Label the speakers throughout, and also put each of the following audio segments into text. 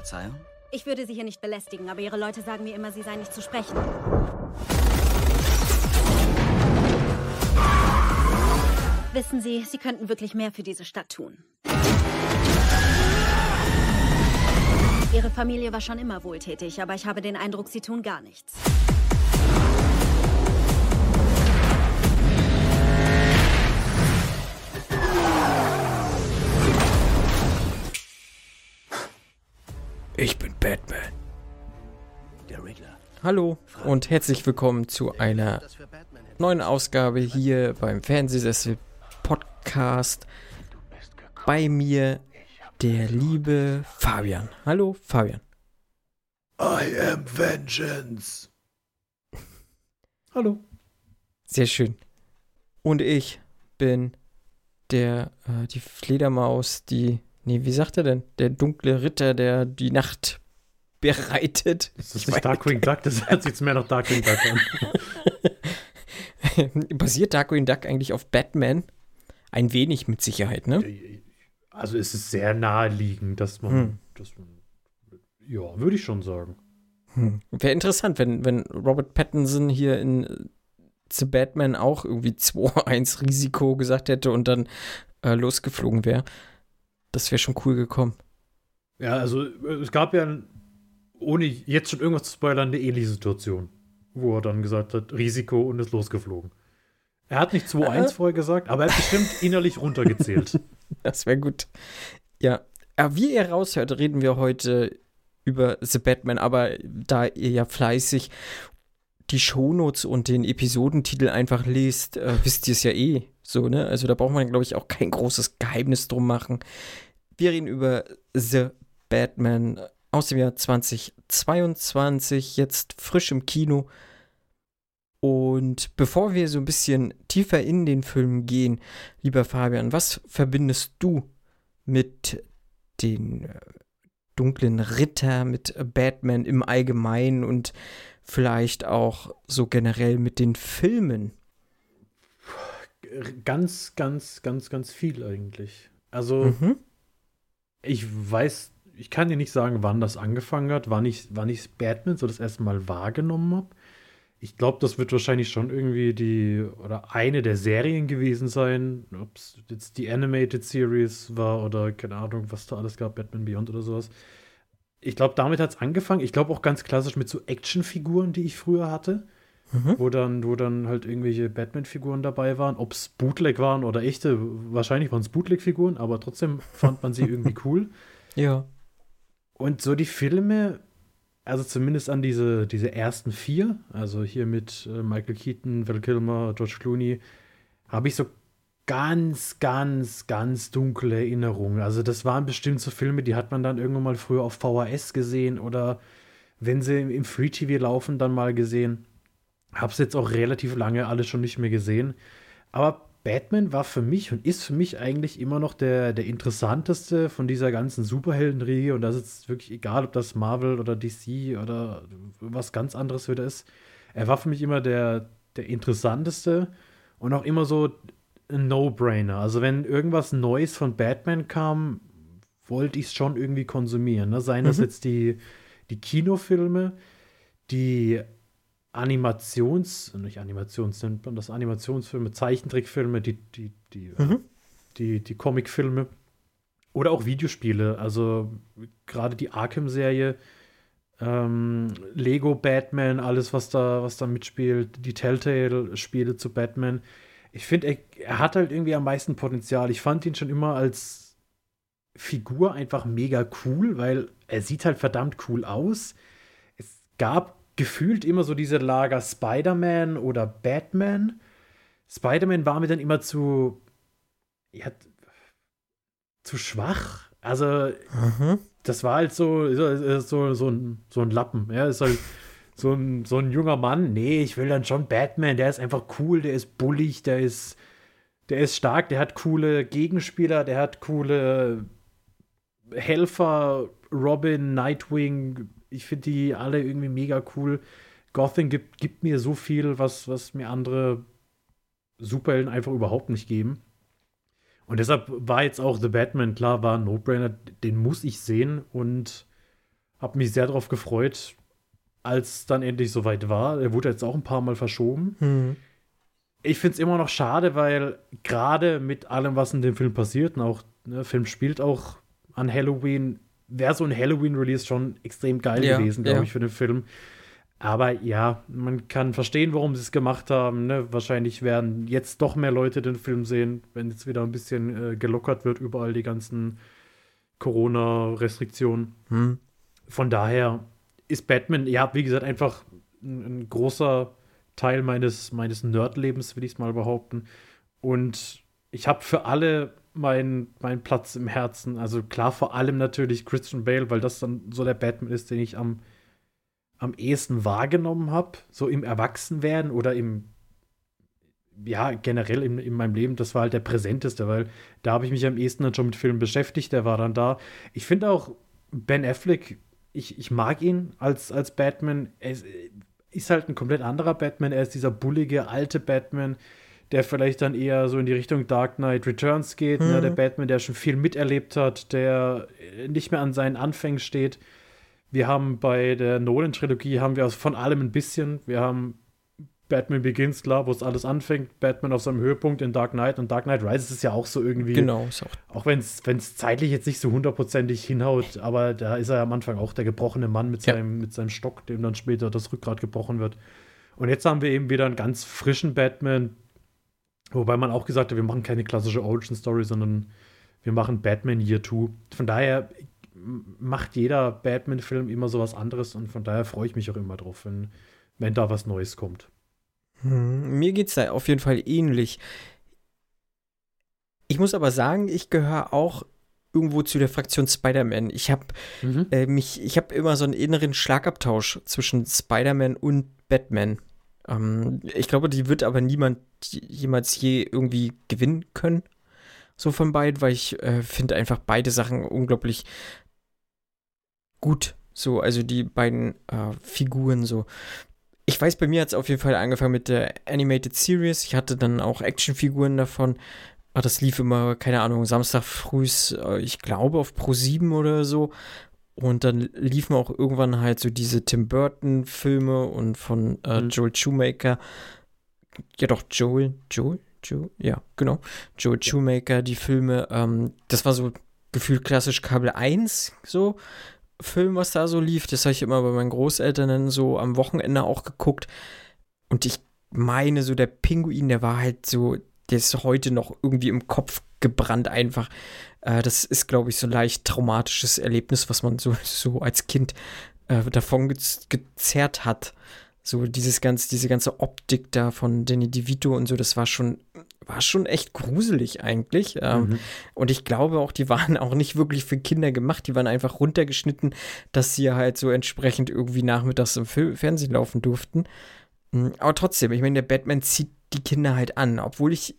Speaker 1: Verzeihung?
Speaker 2: Ich würde Sie hier nicht belästigen, aber Ihre Leute sagen mir immer, Sie seien nicht zu sprechen. Wissen Sie, Sie könnten wirklich mehr für diese Stadt tun. Ihre Familie war schon immer wohltätig, aber ich habe den Eindruck, Sie tun gar nichts.
Speaker 3: Ich bin Batman.
Speaker 1: Der Riddler.
Speaker 3: Hallo und herzlich willkommen zu einer neuen Ausgabe hier beim Fernsehsessel Podcast. Bei mir der liebe Fabian. Hallo Fabian.
Speaker 4: I am Vengeance.
Speaker 3: Hallo. Sehr schön. Und ich bin der äh, die Fledermaus, die Nee, wie sagt er denn? Der dunkle Ritter, der die Nacht bereitet.
Speaker 4: Das ist nicht Darkwing Duck, das hört sich jetzt mehr nach Darkwing Duck
Speaker 3: an. Basiert Darkwing Duck eigentlich auf Batman? Ein wenig mit Sicherheit, ne?
Speaker 4: Also es ist sehr naheliegend, dass man, hm. dass man ja, würde ich schon sagen.
Speaker 3: Hm. Wäre interessant, wenn, wenn Robert Pattinson hier in The Batman auch irgendwie 2-1 Risiko gesagt hätte und dann äh, losgeflogen wäre. Das wäre schon cool gekommen.
Speaker 4: Ja, also es gab ja, ohne jetzt schon irgendwas zu spoilern, eine ähnliche Situation, wo er dann gesagt hat, Risiko und ist losgeflogen. Er hat nicht 2-1 äh? vorher gesagt, aber er hat bestimmt innerlich runtergezählt.
Speaker 3: Das wäre gut. Ja. Aber wie ihr raushört, reden wir heute über The Batman, aber da ihr ja fleißig die Shownotes und den Episodentitel einfach lest, äh, wisst ihr es ja eh. So, ne? Also da braucht man, glaube ich, auch kein großes Geheimnis drum machen. Wir reden über The Batman aus dem Jahr 2022, jetzt frisch im Kino. Und bevor wir so ein bisschen tiefer in den Film gehen, lieber Fabian, was verbindest du mit den äh, dunklen Ritter, mit Batman im Allgemeinen und vielleicht auch so generell mit den Filmen?
Speaker 4: ganz, ganz, ganz, ganz viel eigentlich. Also, mhm. ich weiß, ich kann dir nicht sagen, wann das angefangen hat, wann ich, wann ich Batman so das erste Mal wahrgenommen habe. Ich glaube, das wird wahrscheinlich schon irgendwie die oder eine der Serien gewesen sein. Ob es jetzt die Animated Series war oder keine Ahnung, was da alles gab, Batman Beyond oder sowas. Ich glaube, damit hat es angefangen. Ich glaube auch ganz klassisch mit so Actionfiguren, die ich früher hatte mhm. wo, dann, wo dann halt irgendwelche Batman-Figuren dabei waren. Ob es Bootleg waren oder echte, wahrscheinlich waren es Bootleg-Figuren, aber trotzdem fand man sie irgendwie cool.
Speaker 3: Ja.
Speaker 4: Und so die Filme, also zumindest an diese, diese ersten vier, also hier mit äh, Michael Keaton, Val Kilmer, George Clooney, habe ich so ganz, ganz, ganz dunkle Erinnerungen. Also das waren bestimmt so Filme, die hat man dann irgendwann mal früher auf VHS gesehen oder wenn sie im Free TV laufen, dann mal gesehen. Hab's jetzt auch relativ lange alles schon nicht mehr gesehen. Aber Batman war für mich und ist für mich eigentlich immer noch der, der interessanteste von dieser ganzen Superheldenriege. Und das ist wirklich egal, ob das Marvel oder DC oder was ganz anderes wieder ist. Er war für mich immer der, der interessanteste und auch immer so ein No-Brainer. Also, wenn irgendwas Neues von Batman kam, wollte ich es schon irgendwie konsumieren. Ne? Seien das mhm. jetzt die, die Kinofilme, die Animations, nicht Animations nennt man das, Animationsfilme, Zeichentrickfilme, die, die, die, mhm. die, die Comicfilme oder auch Videospiele. Also gerade die Arkham-Serie, ähm, Lego Batman, alles, was da, was da mitspielt, die Telltale-Spiele zu Batman. Ich finde, er, er hat halt irgendwie am meisten Potenzial. Ich fand ihn schon immer als Figur einfach mega cool, weil er sieht halt verdammt cool aus. Es gab gefühlt immer so diese Lager Spider-Man oder Batman. Spider-Man war mir dann immer zu, ja, zu schwach. Also, mhm. das war halt so, so, so, so, ein, so ein Lappen. Ja, ist halt so ein, so ein junger Mann. Nee, ich will dann schon Batman. Der ist einfach cool, der ist bullig, der ist, der ist stark, der hat coole Gegenspieler, der hat coole Helfer, Robin, Nightwing, ich finde die alle irgendwie mega cool. Gotham gibt, gibt mir so viel, was, was mir andere Superhelden einfach überhaupt nicht geben. Und deshalb war jetzt auch The Batman, klar, war ein No-Brainer, den muss ich sehen. Und Habe mich sehr darauf gefreut, als dann endlich soweit war. Er wurde jetzt auch ein paar Mal verschoben.
Speaker 3: Hm.
Speaker 4: Ich finde es immer noch schade, weil gerade mit allem, was in dem Film passiert, und auch ne, der Film spielt auch an Halloween, wäre so ein Halloween-Release schon extrem geil
Speaker 3: Ja,
Speaker 4: gewesen, glaube
Speaker 3: ja.
Speaker 4: ich, für den Film. Aber ja, man kann verstehen, warum sie es gemacht haben. Ne? Wahrscheinlich werden jetzt doch mehr Leute den Film sehen, wenn jetzt wieder ein bisschen äh, gelockert wird, überall die ganzen Corona-Restriktionen.
Speaker 3: Hm.
Speaker 4: Von daher ist Batman, ja, wie gesagt, einfach ein, ein großer Teil meines, meines Nerdlebens, will ich es mal behaupten. Und ich habe für alle meinen meinen Platz im Herzen. Also klar, vor allem natürlich Christian Bale, weil das dann so der Batman ist, den ich am, am ehesten wahrgenommen habe. So im Erwachsenwerden oder im, ja, generell in, in meinem Leben. Das war halt der präsenteste, weil da habe ich mich am ehesten dann schon mit Filmen beschäftigt. Der war dann da. Ich finde auch Ben Affleck, ich, ich mag ihn als, als Batman. Er ist, ist halt ein komplett anderer Batman. Er ist dieser bullige, alte Batman, der vielleicht dann eher so in die Richtung Dark Knight Returns geht. Ne?
Speaker 3: Mhm.
Speaker 4: Der Batman, der schon viel miterlebt hat, der nicht mehr an seinen Anfängen steht. Wir haben bei der Nolan-Trilogie haben wir also von allem ein bisschen. Wir haben Batman Begins, klar, wo es alles anfängt. Batman auf seinem Höhepunkt in Dark Knight. Und Dark Knight Rises ist ja auch so irgendwie
Speaker 3: Genau, ist auch.
Speaker 4: auch wenn es zeitlich jetzt nicht so hundertprozentig hinhaut, aber da ist er am Anfang auch der gebrochene Mann mit,
Speaker 3: Ja.
Speaker 4: seinem, mit seinem Stock, dem dann später das Rückgrat gebrochen wird. Und jetzt haben wir eben wieder einen ganz frischen Batman, wobei man auch gesagt hat, wir machen keine klassische Origin-Story, sondern wir machen Batman Year 2. Von daher macht jeder Batman-Film immer so was anderes und von daher freue ich mich auch immer drauf, wenn, wenn da was Neues kommt.
Speaker 3: Hm, Mir geht's da auf jeden Fall ähnlich. Ich muss aber sagen, ich gehöre auch irgendwo zu der Fraktion Spider-Man. Ich habe äh, mich, ich habe immer so einen inneren Schlagabtausch zwischen Spider-Man und Batman. Ähm, ich glaube, die wird aber niemand jemals je irgendwie gewinnen können. So von beiden, weil ich äh, finde einfach beide Sachen unglaublich gut. So, also die beiden äh, Figuren so. Ich weiß, bei mir hat es auf jeden Fall angefangen mit der Animated Series. Ich hatte dann auch Actionfiguren davon. Ah, das lief immer, keine Ahnung, Samstag frühs, äh, ich glaube, auf Pro 7 oder so. Und dann liefen auch irgendwann halt so diese Tim Burton-Filme und von äh,
Speaker 4: Mhm.
Speaker 3: Joel Shoemaker. Ja, doch, Joel, Joel, Joel, ja, genau. Joel Shoemaker, die Filme. Ähm, das war so gefühlt klassisch Kabel 1, so. Film, was da so lief. Das habe ich immer bei meinen Großeltern dann so am Wochenende auch geguckt. Und ich meine, so der Pinguin, der war halt so, der ist heute noch irgendwie im Kopf gebrannt einfach. Äh, das ist, glaube ich, so ein leicht traumatisches Erlebnis, was man so, so als Kind äh, davon gez gezerrt hat. So dieses ganze, diese ganze Optik da von Danny DeVito und so, das war schon, war schon echt gruselig eigentlich. Ähm,
Speaker 4: Mhm.
Speaker 3: und ich glaube auch, die waren auch nicht wirklich für Kinder gemacht. Die waren einfach runtergeschnitten, dass sie halt so entsprechend irgendwie nachmittags im Fernsehen laufen durften. Mm, Aber trotzdem, ich meine, der Batman zieht die Kinder halt an. Obwohl ich,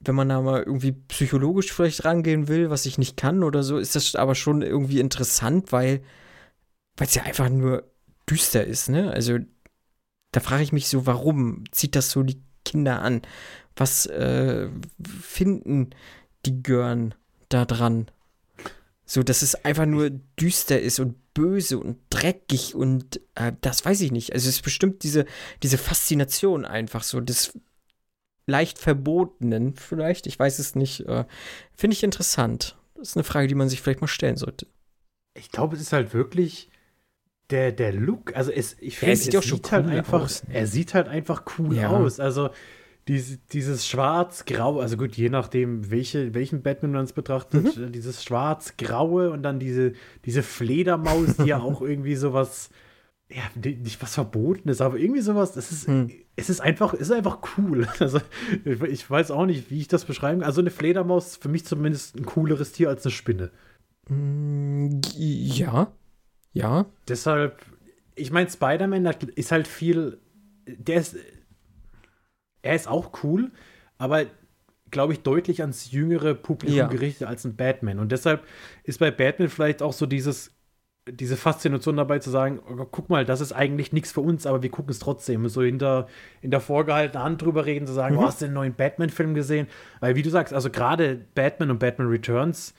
Speaker 3: wenn man da mal irgendwie psychologisch vielleicht rangehen will, was ich nicht kann oder so, ist das aber schon irgendwie interessant, weil es ja einfach nur düster ist, ne? Also da frage ich mich so, warum zieht das so die Kinder an? Was äh, finden die Görn da dran? So, dass es einfach nur düster ist und böse und dreckig und äh, das weiß ich nicht. Also es ist bestimmt diese, diese Faszination einfach so des leicht Verbotenen vielleicht, ich weiß es nicht. Äh, Finde ich interessant. Das ist eine Frage, die man sich vielleicht mal stellen sollte.
Speaker 4: Ich glaube, es ist halt wirklich der, der Look. Also es, ich finde,
Speaker 3: es sieht
Speaker 4: es sieht halt
Speaker 3: cool
Speaker 4: einfach,
Speaker 3: aus, ne?
Speaker 4: er sieht halt einfach cool
Speaker 3: Ja.
Speaker 4: aus. Also diese, dieses Schwarz-Grau, also gut, je nachdem, welche, welchen Batman man es betrachtet,
Speaker 3: Mhm.
Speaker 4: äh, dieses Schwarz-Graue und dann diese, diese Fledermaus, die ja auch irgendwie sowas, ja, nicht was Verbotenes, aber irgendwie sowas, das ist,
Speaker 3: Hm.
Speaker 4: es ist einfach, es ist einfach cool. Also ich, ich weiß auch nicht, wie ich das beschreiben kann. Also eine Fledermaus ist für mich zumindest ein cooleres Tier als eine Spinne.
Speaker 3: Mm, ja. Ja.
Speaker 4: Deshalb, ich meine, Spider-Man ist halt viel, der ist, er ist auch cool, aber glaube ich, deutlich ans jüngere Publikum
Speaker 3: Ja.
Speaker 4: gerichtet als ein Batman. Und deshalb ist bei Batman vielleicht auch so dieses, diese Faszination dabei zu sagen, oh, guck mal, das ist eigentlich nichts für uns, aber wir gucken es trotzdem. So hinter, in der vorgehaltenen Hand drüber reden, zu sagen,
Speaker 3: Mhm.
Speaker 4: oh, hast du den neuen Batman-Film gesehen? Weil, wie du sagst, also gerade Batman und Batman Returns,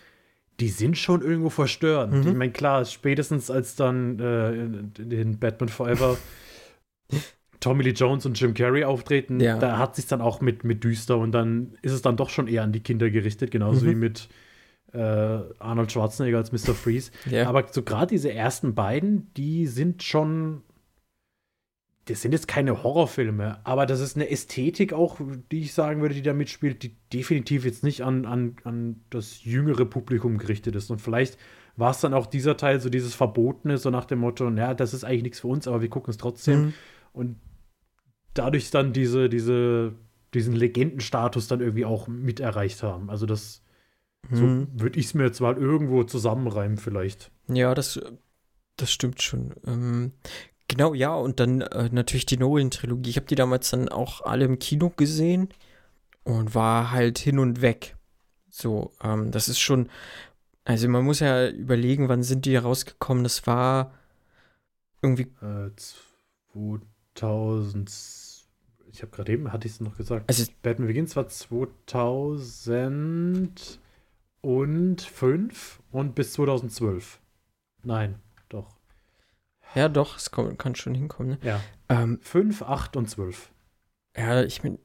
Speaker 4: die sind schon irgendwo verstörend.
Speaker 3: Mhm.
Speaker 4: Ich meine, klar, spätestens als dann äh, in, in Batman Forever Tommy Lee Jones und Jim Carrey auftreten,
Speaker 3: Ja.
Speaker 4: da hat sich dann auch mit, mit düster und dann ist es dann doch schon eher an die Kinder gerichtet, genauso
Speaker 3: Mhm.
Speaker 4: wie mit äh, Arnold Schwarzenegger als Mr. Freeze.
Speaker 3: Ja.
Speaker 4: Aber so gerade diese ersten beiden, die sind schon. Das sind jetzt keine Horrorfilme, aber das ist eine Ästhetik auch, die ich sagen würde, die da mitspielt, die definitiv jetzt nicht an, an, an das jüngere Publikum gerichtet ist. Und vielleicht war es dann auch dieser Teil, so dieses Verbotene, so nach dem Motto, naja, das ist eigentlich nichts für uns, aber wir gucken es trotzdem.
Speaker 3: Mhm.
Speaker 4: Und dadurch dann diese, diese, diesen Legendenstatus dann irgendwie auch mit erreicht haben. Also das, so
Speaker 3: Mhm.
Speaker 4: würde ich es mir jetzt mal irgendwo zusammenreimen, vielleicht.
Speaker 3: Ja, das, das stimmt schon. Ähm, genau, ja, und dann äh, natürlich die Nolan-Trilogie. Ich habe die damals dann auch alle im Kino gesehen und war halt hin und weg. So, ähm, das ist schon, also man muss ja überlegen, wann sind die rausgekommen. Das war irgendwie,
Speaker 4: Äh, 2000. Ich habe gerade eben, hatte ich es noch gesagt.
Speaker 3: also
Speaker 4: Batman Begins war 2005 und bis 2012. Nein.
Speaker 3: Ja doch, es kann, kann schon hinkommen. Ne?
Speaker 4: Ja.
Speaker 3: Ähm,
Speaker 4: 5, 8 und 12.
Speaker 3: Ja, ich meine,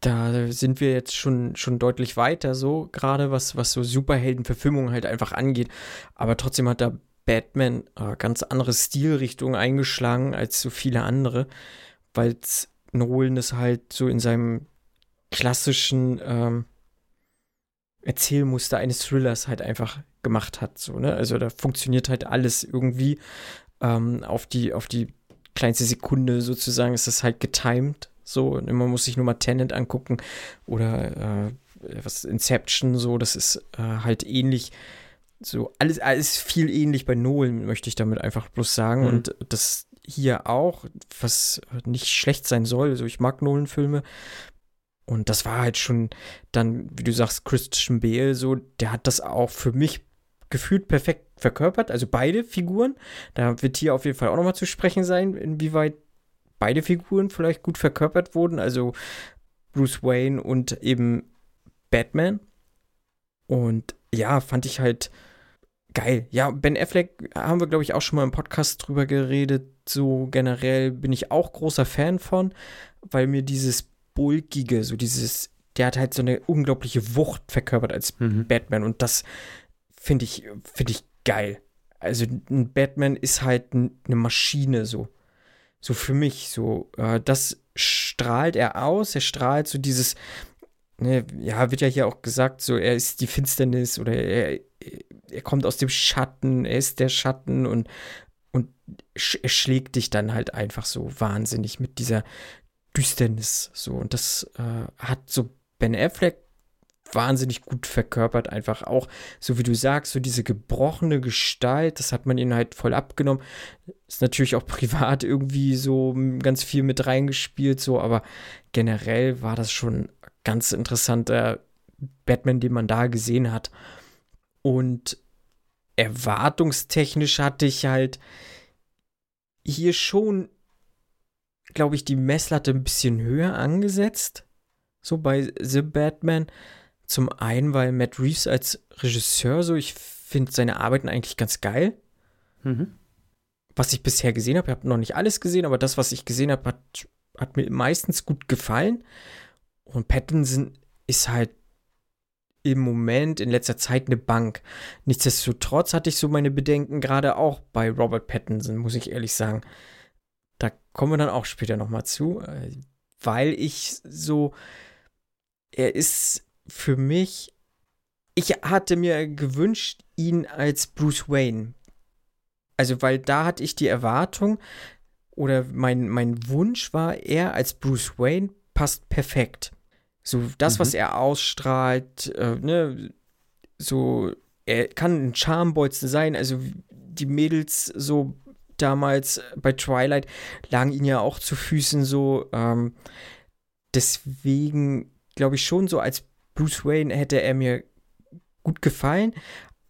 Speaker 3: da sind wir jetzt schon, schon deutlich weiter, so, gerade was, was so Superheldenverfilmungen halt einfach angeht. Aber trotzdem hat da Batman äh, ganz andere Stilrichtungen eingeschlagen als so viele andere, weil Nolan es halt so in seinem klassischen ähm, Erzählmuster eines Thrillers halt einfach gemacht hat. So, ne? Also da funktioniert halt alles irgendwie ähm, auf die, auf die kleinste Sekunde sozusagen ist das halt getimed. So, und man muss sich nur mal Tenet angucken oder äh, was Inception, so, das ist äh, halt ähnlich. So, alles, alles viel ähnlich bei Nolan, möchte ich damit einfach bloß sagen.
Speaker 4: Mhm.
Speaker 3: Und das hier auch, was nicht schlecht sein soll. Also, ich mag Nolan-Filme. Und das war halt schon dann, wie du sagst, Christian Bale, so, der hat das auch für mich gefühlt perfekt verkörpert, also beide Figuren. Da wird hier auf jeden Fall auch nochmal zu sprechen sein, inwieweit beide Figuren vielleicht gut verkörpert wurden, also Bruce Wayne und eben Batman. Und ja, fand ich halt geil. Ja, Ben Affleck haben wir, glaube ich, auch schon mal im Podcast drüber geredet. So generell bin ich auch großer Fan von, weil mir dieses bulkige, so dieses, der hat halt so eine unglaubliche Wucht verkörpert als
Speaker 4: Mhm.
Speaker 3: Batman und das finde ich, finde ich geil. Also ein Batman ist halt eine Maschine so. So für mich so. Äh, das strahlt er aus. Er strahlt so dieses, ne, ja, wird ja hier auch gesagt, so er ist die Finsternis oder er, er kommt aus dem Schatten, er ist der Schatten und, und sch er schlägt dich dann halt einfach so wahnsinnig mit dieser Düsternis so. Und das äh, hat so Ben Affleck wahnsinnig gut verkörpert, einfach auch, so wie du sagst, so diese gebrochene Gestalt, das hat man ihnen halt voll abgenommen. Ist natürlich auch privat irgendwie so ganz viel mit reingespielt, so, aber generell war das schon ganz interessanter Batman, den man da gesehen hat. Und erwartungstechnisch hatte ich halt hier schon, glaube ich, die Messlatte ein bisschen höher angesetzt. So bei The Batman. Zum einen, weil Matt Reeves als Regisseur so, ich finde seine Arbeiten eigentlich ganz geil.
Speaker 4: Mhm.
Speaker 3: Was ich bisher gesehen habe, ich habe noch nicht alles gesehen, aber das, was ich gesehen habe, hat, hat mir meistens gut gefallen. Und Pattinson ist halt im Moment in letzter Zeit eine Bank. Nichtsdestotrotz hatte ich so meine Bedenken, gerade auch bei Robert Pattinson, muss ich ehrlich sagen. Kommen wir dann auch später nochmal zu, äh, weil ich so, er ist für mich, ich hatte mir gewünscht, ihn als Bruce Wayne. Also, weil da hatte ich die Erwartung oder mein, mein Wunsch war, er als Bruce Wayne passt perfekt. So, das,
Speaker 4: Mhm.
Speaker 3: was er ausstrahlt, äh, ne, so, er kann ein Charmbolzen sein, also die Mädels so damals bei Twilight lagen ihm ja auch zu Füßen so, ähm, deswegen glaube ich schon so, als Bruce Wayne hätte er mir gut gefallen,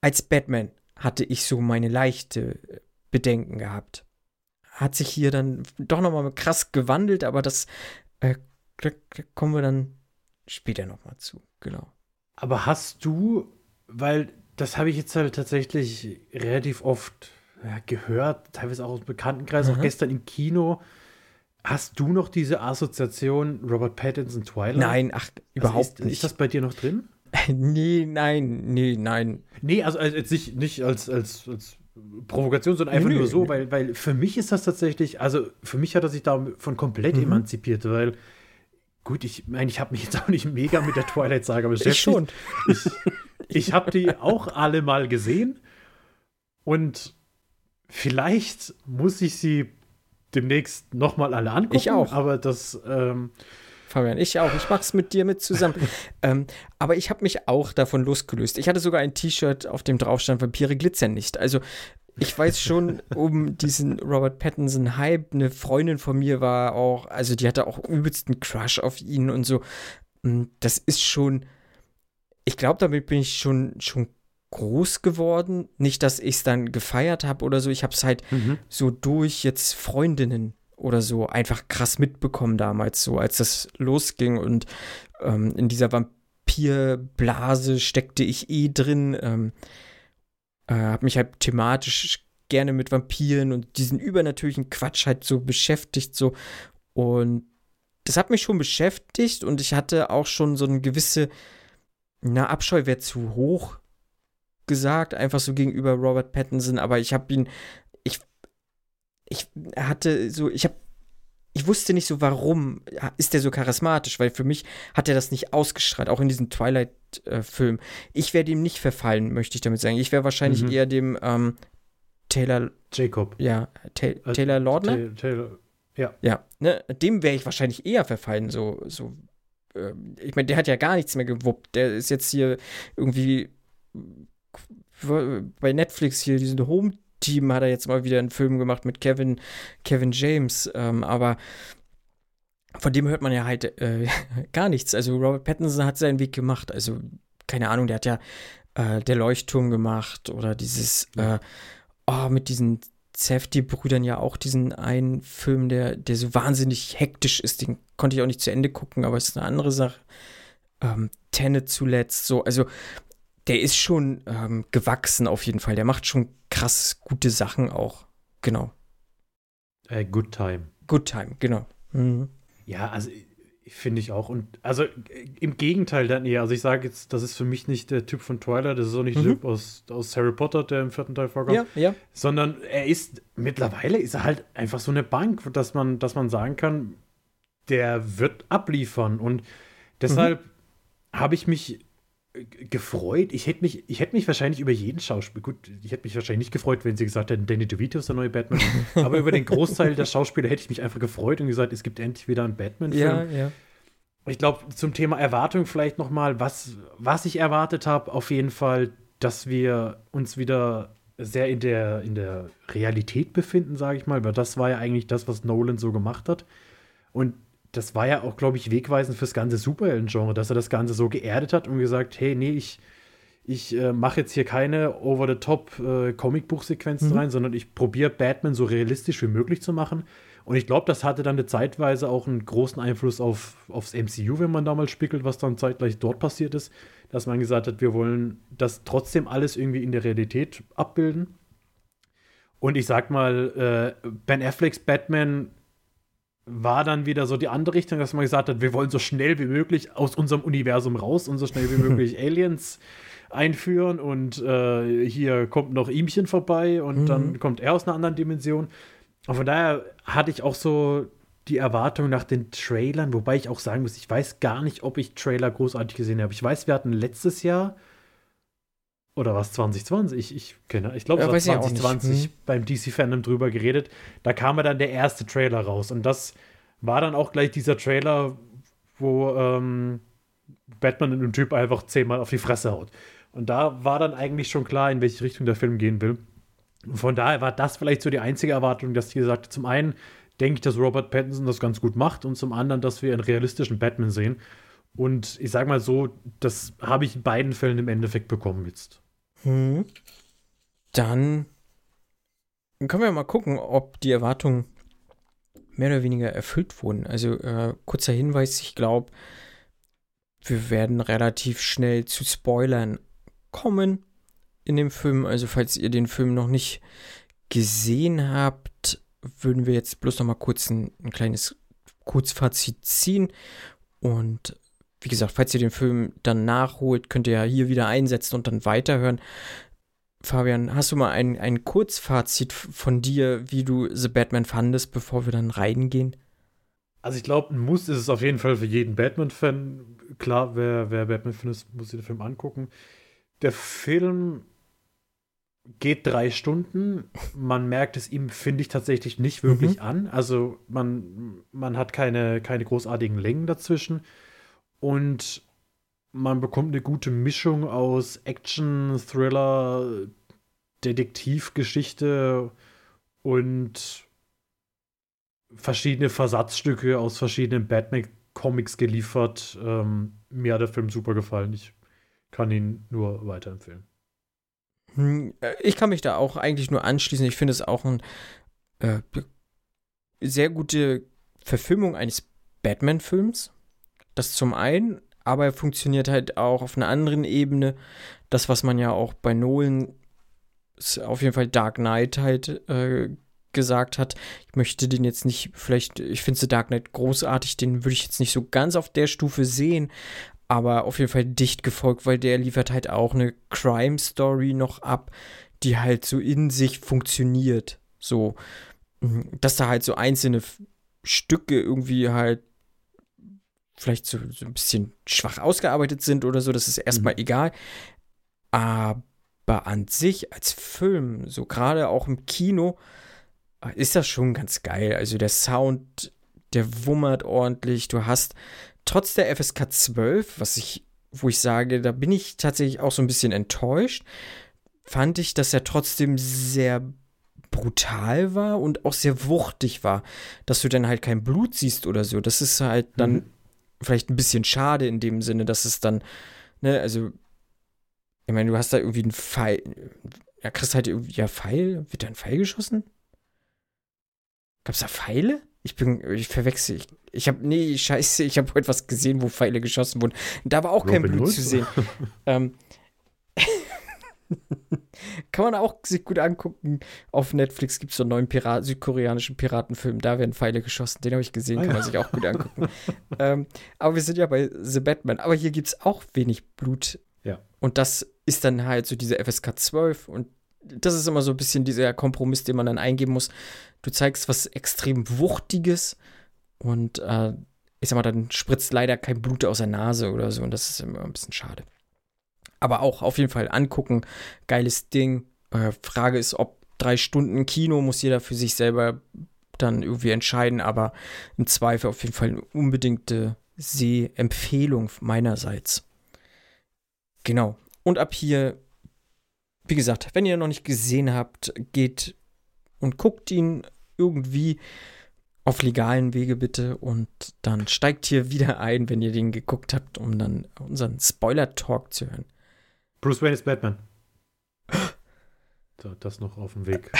Speaker 3: als Batman hatte ich so meine leichte Bedenken gehabt. Hat sich hier dann doch nochmal krass gewandelt, aber das äh, kommen wir dann später nochmal zu, genau.
Speaker 4: Aber hast du weil das habe ich jetzt halt tatsächlich relativ oft ja, gehört, teilweise auch aus dem Bekanntenkreis,
Speaker 3: Mhm.
Speaker 4: auch gestern im Kino. Hast du noch diese Assoziation Robert Pattinson Twilight?
Speaker 3: Nein, ach,
Speaker 4: Also
Speaker 3: überhaupt
Speaker 4: ist,
Speaker 3: nicht.
Speaker 4: Ist das bei dir noch drin?
Speaker 3: nee, nein, nee, nein.
Speaker 4: Nee, also, also nicht, nicht als, als, als Provokation, sondern einfach
Speaker 3: Nö,
Speaker 4: nur so,
Speaker 3: nö.
Speaker 4: weil, weil für mich ist das tatsächlich, also für mich hat er sich davon komplett
Speaker 3: Mhm.
Speaker 4: emanzipiert, weil gut, ich meine, ich habe mich jetzt auch nicht mega mit der Twilight-Saga beschäftigt.
Speaker 3: Ich schon.
Speaker 4: Ich, ich habe die auch alle mal gesehen und vielleicht muss ich sie demnächst noch mal alle angucken.
Speaker 3: Ich auch.
Speaker 4: Aber das, ähm,
Speaker 3: Fabian, ich auch. Ich mach's mit dir mit zusammen. ähm, aber ich habe mich auch davon losgelöst. Ich hatte sogar ein T-Shirt, auf dem drauf stand, Vampire glitzern nicht. Also ich weiß schon um diesen Robert Pattinson-Hype. Eine Freundin von mir war auch, also die hatte auch übelsten Crush auf ihn und so. Mm, Das ist schon, ich glaube, damit bin ich schon, schon groß geworden. Nicht, dass ich es dann gefeiert habe oder so. Ich habe es halt so durch jetzt Freundinnen oder so einfach krass mitbekommen damals, so als das losging und ähm, in dieser Vampirblase steckte ich eh drin, ähm, äh, habe mich halt thematisch gerne mit Vampiren und diesen übernatürlichen Quatsch halt so beschäftigt, so und das hat mich schon beschäftigt und ich hatte auch schon so eine gewisse, na, Abscheu wäre zu hoch gesagt, einfach so gegenüber Robert Pattinson, aber ich habe ihn, ich, ich hatte so, ich habe, ich wusste nicht so, warum ist der so charismatisch, weil für mich hat er das nicht ausgestrahlt, auch in diesem Twilight-Film. ich wäre dem nicht verfallen, möchte ich damit sagen. Ich wäre wahrscheinlich
Speaker 4: Mhm.
Speaker 3: eher dem ähm, Taylor,
Speaker 4: Jacob.
Speaker 3: ja, Ta
Speaker 4: Äh,
Speaker 3: Taylor Lautner?
Speaker 4: Ta- Taylor. Ja.
Speaker 3: Ja, ne, dem wäre ich wahrscheinlich eher verfallen, so, so. ähm, ich meine, der hat ja gar nichts mehr gewuppt. Der ist jetzt hier irgendwie äh, bei Netflix hier, diesen Home-Team hat er jetzt mal wieder einen Film gemacht mit Kevin, Kevin James, ähm, aber von dem hört man ja halt äh, gar nichts. Also Robert Pattinson hat seinen Weg gemacht. Also, keine Ahnung, der hat ja äh, der Leuchtturm gemacht oder dieses, äh, oh, mit diesen Safety-Brüdern ja auch diesen einen Film, der, der so wahnsinnig hektisch ist. Den konnte ich auch nicht zu Ende gucken, aber es ist eine andere Sache. Ähm, Tenet zuletzt, so, also der ist schon ähm, gewachsen auf jeden Fall. Der macht schon krass gute Sachen auch. Genau.
Speaker 4: Äh, Good Time.
Speaker 3: Good Time, genau. Mhm.
Speaker 4: Ja, also ich- finde ich auch. Und also äh, im Gegenteil dann eher. Also ich sage jetzt, das ist für mich nicht der Typ von Twilight, das ist auch nicht der
Speaker 3: Mhm.
Speaker 4: Typ aus, aus Harry Potter, der im vierten Teil vorkommt.
Speaker 3: Ja, ja.
Speaker 4: Sondern er ist, mittlerweile ist er halt einfach so eine Bank, dass man, dass man sagen kann, der wird abliefern. Und deshalb habe ich mich äh, gefreut. Ich hätte mich, ich hätte mich wahrscheinlich über jeden Schauspieler, gut, ich hätte mich wahrscheinlich nicht gefreut, wenn sie gesagt hätten, Danny DeVito ist der neue Batman. aber über den Großteil der Schauspieler hätte ich mich einfach gefreut und gesagt, es gibt endlich wieder einen Batman-Film.
Speaker 3: Ja, ja.
Speaker 4: Ich glaube, zum Thema Erwartung vielleicht noch mal, was, was ich erwartet habe, auf jeden Fall, dass wir uns wieder sehr in der, in der Realität befinden, sage ich mal, weil das war ja eigentlich das, was Nolan so gemacht hat. Und das war ja auch, glaube ich, wegweisend fürs ganze Superhelden-Genre, dass er das Ganze so geerdet hat und gesagt, hey, nee, ich, ich äh, mache jetzt hier keine over-the-top äh, Comicbuchsequenzen
Speaker 3: Mhm.
Speaker 4: rein, sondern ich probiere Batman so realistisch wie möglich zu machen. Und ich glaube, das hatte dann eine zeitweise auch einen großen Einfluss auf, aufs MCU, wenn man damals spiegelt, was dann zeitgleich dort passiert ist, dass man gesagt hat, wir wollen das trotzdem alles irgendwie in der Realität abbilden. Und ich sag mal, äh, Ben Afflecks Batman war dann wieder so die andere Richtung, dass man gesagt hat, wir wollen so schnell wie möglich aus unserem Universum raus und so schnell wie möglich Aliens einführen und äh, hier kommt noch Ihmchen vorbei und
Speaker 3: Mhm.
Speaker 4: dann kommt er aus einer anderen Dimension. Und von daher hatte ich auch so die Erwartung nach den Trailern, wobei ich auch sagen muss, ich weiß gar nicht, ob ich Trailer großartig gesehen habe. Ich weiß, wir hatten letztes Jahr oder was 2020, ich, ich kenne, ich glaube,
Speaker 3: Ja,
Speaker 4: es
Speaker 3: weiß ich
Speaker 4: war
Speaker 3: auch nicht.
Speaker 4: 2020
Speaker 3: Hm.
Speaker 4: beim DC Fandom drüber geredet. Da kam ja dann der erste Trailer raus und das war dann auch gleich dieser Trailer, wo ähm, Batman einen Typ einfach zehnmal auf die Fresse haut. Und da war dann eigentlich schon klar, in welche Richtung der Film gehen will. Und von daher war das vielleicht so die einzige Erwartung, dass die gesagt zum einen denke ich, dass Robert Pattinson das ganz gut macht und zum anderen, dass wir einen realistischen Batman sehen. Und ich sage mal so, das habe ich in beiden Fällen im Endeffekt bekommen jetzt.
Speaker 3: Hm. Dann können wir mal gucken, ob die Erwartungen mehr oder weniger erfüllt wurden. Also äh, kurzer Hinweis, ich glaube, wir werden relativ schnell zu Spoilern vorkommen in dem Film. Also falls ihr den Film noch nicht gesehen habt, würden wir jetzt bloß noch mal kurz ein, ein kleines Kurzfazit ziehen. Und wie gesagt, falls ihr den Film dann nachholt, könnt ihr ja hier wieder einsetzen und dann weiterhören. Fabian, hast du mal ein, ein Kurzfazit von dir, wie du The Batman fandest, bevor wir dann reingehen?
Speaker 4: Also ich glaube, ein Muss ist es auf jeden Fall für jeden Batman-Fan. Klar, wer, wer Batman-Fan ist, muss sich den Film angucken. Der Film geht drei Stunden. Man merkt es ihm, finde ich, tatsächlich nicht wirklich mhm. an. Also man, man hat keine, keine großartigen Längen dazwischen. Und man bekommt eine gute Mischung aus Action, Thriller, Detektivgeschichte und verschiedene Versatzstücke aus verschiedenen Batman-Comics geliefert. Ähm, mir hat der Film super gefallen. Ich kann ihn nur weiterempfehlen.
Speaker 3: Hm, äh, ich kann mich da auch eigentlich nur anschließen. Ich finde es auch eine äh, sehr gute Verfilmung eines Batman-Films. Das zum einen, aber er funktioniert halt auch auf einer anderen Ebene. Das, was man ja auch bei Nolan auf jeden Fall Dark Knight halt äh, gesagt hat. Ich möchte den jetzt nicht, vielleicht, ich finde The Dark Knight großartig, den würde ich jetzt nicht so ganz auf der Stufe sehen, aber auf jeden Fall dicht gefolgt, weil der liefert halt auch eine Crime Story noch ab, die halt so in sich funktioniert. So, mhm, dass da halt so einzelne Stücke irgendwie halt vielleicht so, so ein bisschen schwach ausgearbeitet sind oder so, das ist erstmal mhm. egal. Aber an sich als Film, so gerade auch im Kino, ist das schon ganz geil. Also der Sound, der wummert ordentlich. Du hast trotz der FSK 12, was ich, wo ich sage, da bin ich tatsächlich auch so ein bisschen enttäuscht, fand ich, dass er trotzdem sehr brutal war und auch sehr wuchtig war, dass du dann halt kein Blut siehst oder so. Das ist halt dann mhm. Vielleicht ein bisschen schade in dem Sinne, dass es dann, ne, also, ich meine, du hast da irgendwie einen Pfeil, ja, kriegst halt irgendwie, ja, Pfeil, wird da ein Pfeil geschossen? Gab's da Pfeile? Ich bin, ich verwechsel. Ich, ich habe, nee, scheiße, ich habe heute was gesehen, wo Pfeile geschossen wurden. Da war auch Robin kein Blut Hood? zu sehen. ähm, kann man auch sich gut angucken. Auf Netflix gibt es so einen neuen Pirat südkoreanischen Piratenfilm. Da werden Pfeile geschossen. Den habe ich gesehen, kann ah, ja. man sich auch gut angucken. ähm, aber wir sind ja bei The Batman. Aber hier gibt es auch wenig Blut.
Speaker 4: Ja.
Speaker 3: Und das ist dann halt so diese FSK 12 und das ist immer so ein bisschen dieser Kompromiss, den man dann eingeben muss. Du zeigst was extrem Wuchtiges und äh, ich sag mal, dann spritzt leider kein Blut aus der Nase oder so und das ist immer ein bisschen schade. Aber auch auf jeden Fall angucken, geiles Ding. Äh, Frage ist, ob drei Stunden Kino muss jeder für sich selber dann irgendwie entscheiden, aber im Zweifel auf jeden Fall eine unbedingte Sehempfehlung meinerseits. Genau. Und ab hier wie gesagt, wenn ihr noch nicht gesehen habt, geht und guckt ihn irgendwie auf legalen Wege bitte und dann steigt hier wieder ein, wenn ihr den geguckt habt, um dann unseren Spoiler-Talk zu hören.
Speaker 4: Bruce Wayne ist Batman. So, das noch auf dem Weg.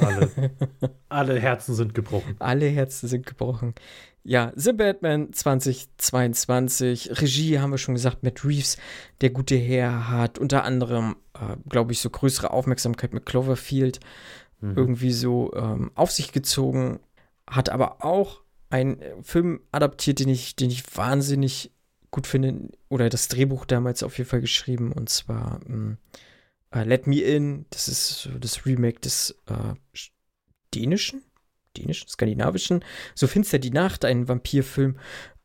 Speaker 4: Alle, alle Herzen sind gebrochen.
Speaker 3: Alle Herzen sind gebrochen. Ja, The Batman 2022. Regie haben wir schon gesagt, Matt Reeves, der gute Herr, hat unter anderem, äh, glaube ich, so größere Aufmerksamkeit mit Cloverfield mhm. irgendwie so ähm, auf sich gezogen. Hat aber auch einen Film adaptiert, den ich, den ich wahnsinnig gut finde, oder das Drehbuch damals auf jeden Fall geschrieben, und zwar ähm, uh, Let Me In. Das ist das Remake des äh, dänischen dänischen, skandinavischen. So finster die Nacht, ein Vampirfilm.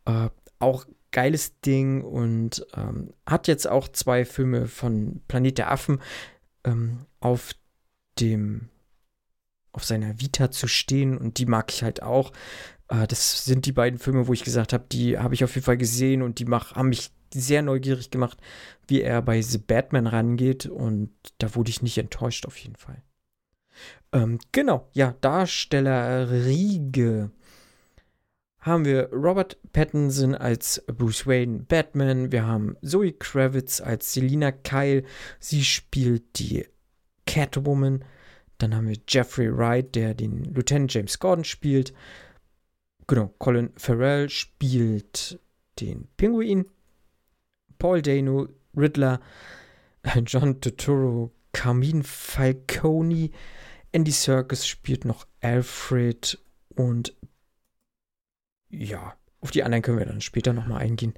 Speaker 3: Äh, auch geiles Ding und ähm, hat jetzt auch zwei Filme von Planet der Affen ähm, auf dem auf seiner Vita zu stehen und die mag ich halt auch. Äh, das sind die beiden Filme, wo ich gesagt habe, die habe ich auf jeden Fall gesehen und die mach, haben mich sehr neugierig gemacht, wie er bei The Batman rangeht und da wurde ich nicht enttäuscht auf jeden Fall. Ähm, genau, ja, Darsteller Riege haben wir Robert Pattinson als Bruce Wayne Batman, wir haben Zoe Kravitz als Selina Kyle, sie spielt die Catwoman, dann haben wir Jeffrey Wright, der den Lieutenant James Gordon spielt, genau, Colin Farrell spielt den Pinguin, Paul Dano, Riddler, John Turturro, Carmine Falcone, Andy Serkis spielt noch Alfred und ja, auf die anderen können wir dann später nochmal eingehen.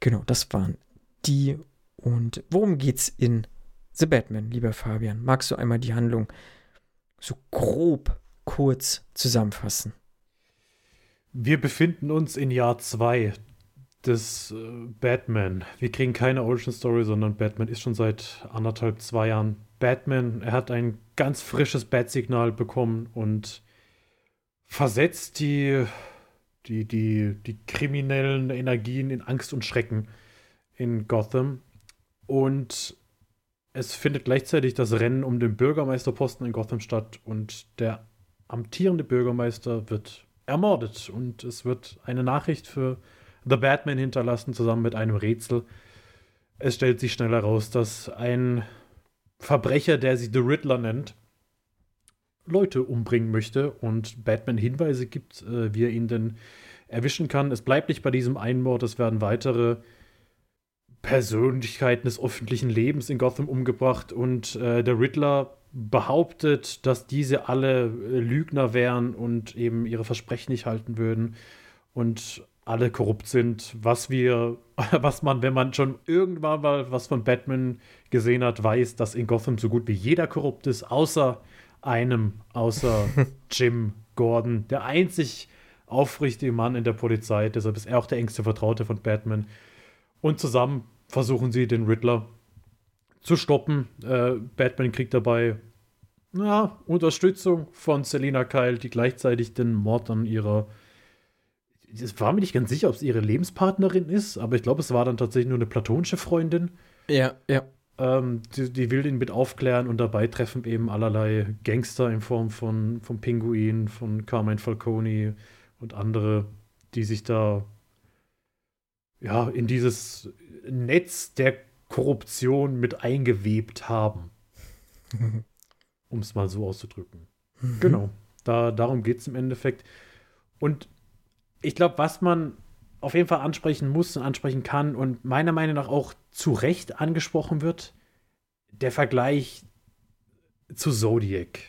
Speaker 3: Genau, das waren die. Und worum geht's in The Batman, lieber Fabian? Magst du einmal die Handlung so grob kurz zusammenfassen?
Speaker 4: Wir befinden uns in Jahr 2 des äh, Batman. Wir kriegen keine Origin Story, sondern Batman ist schon seit anderthalb, zwei Jahren Batman. Er hat ein ganz frisches Bat-Signal bekommen und versetzt die, die, die, die kriminellen Energien in Angst und Schrecken in Gotham. Und es findet gleichzeitig das Rennen um den Bürgermeisterposten in Gotham statt und der amtierende Bürgermeister wird ermordet und es wird eine Nachricht für The Batman hinterlassen, zusammen mit einem Rätsel. Es stellt sich schnell heraus, dass ein Verbrecher, der sich The Riddler nennt, Leute umbringen möchte und Batman Hinweise gibt, äh, wie er ihn denn erwischen kann. Es bleibt nicht bei diesem einen Mord, es werden weitere Persönlichkeiten des öffentlichen Lebens in Gotham umgebracht und äh, der Riddler behauptet, dass diese alle äh, Lügner wären und eben ihre Versprechen nicht halten würden und alle korrupt sind, was wir, was man, wenn man schon irgendwann mal was von Batman gesehen hat, weiß, dass in Gotham so gut wie jeder korrupt ist, außer einem, außer Jim Gordon, der einzig aufrichtige Mann in der Polizei, deshalb ist er auch der engste Vertraute von Batman. Und zusammen versuchen sie den Riddler zu stoppen. Äh, Batman kriegt dabei ja, Unterstützung von Selina Kyle, die gleichzeitig den Mord an ihrer. Es war mir nicht ganz sicher, ob es ihre Lebenspartnerin ist, aber ich glaube, es war dann tatsächlich nur eine platonische Freundin.
Speaker 3: Ja, ja.
Speaker 4: Ähm, die, die, will ihn mit aufklären und dabei treffen eben allerlei Gangster in Form von, von Pinguin, von Carmine Falcone und andere, die sich da ja in dieses Netz der Korruption mit eingewebt haben. um es mal so auszudrücken. Mhm. Genau, da, darum geht es im Endeffekt. Und ich glaube, was man auf jeden Fall ansprechen muss und ansprechen kann und meiner Meinung nach auch zu Recht angesprochen wird, der Vergleich zu Zodiac.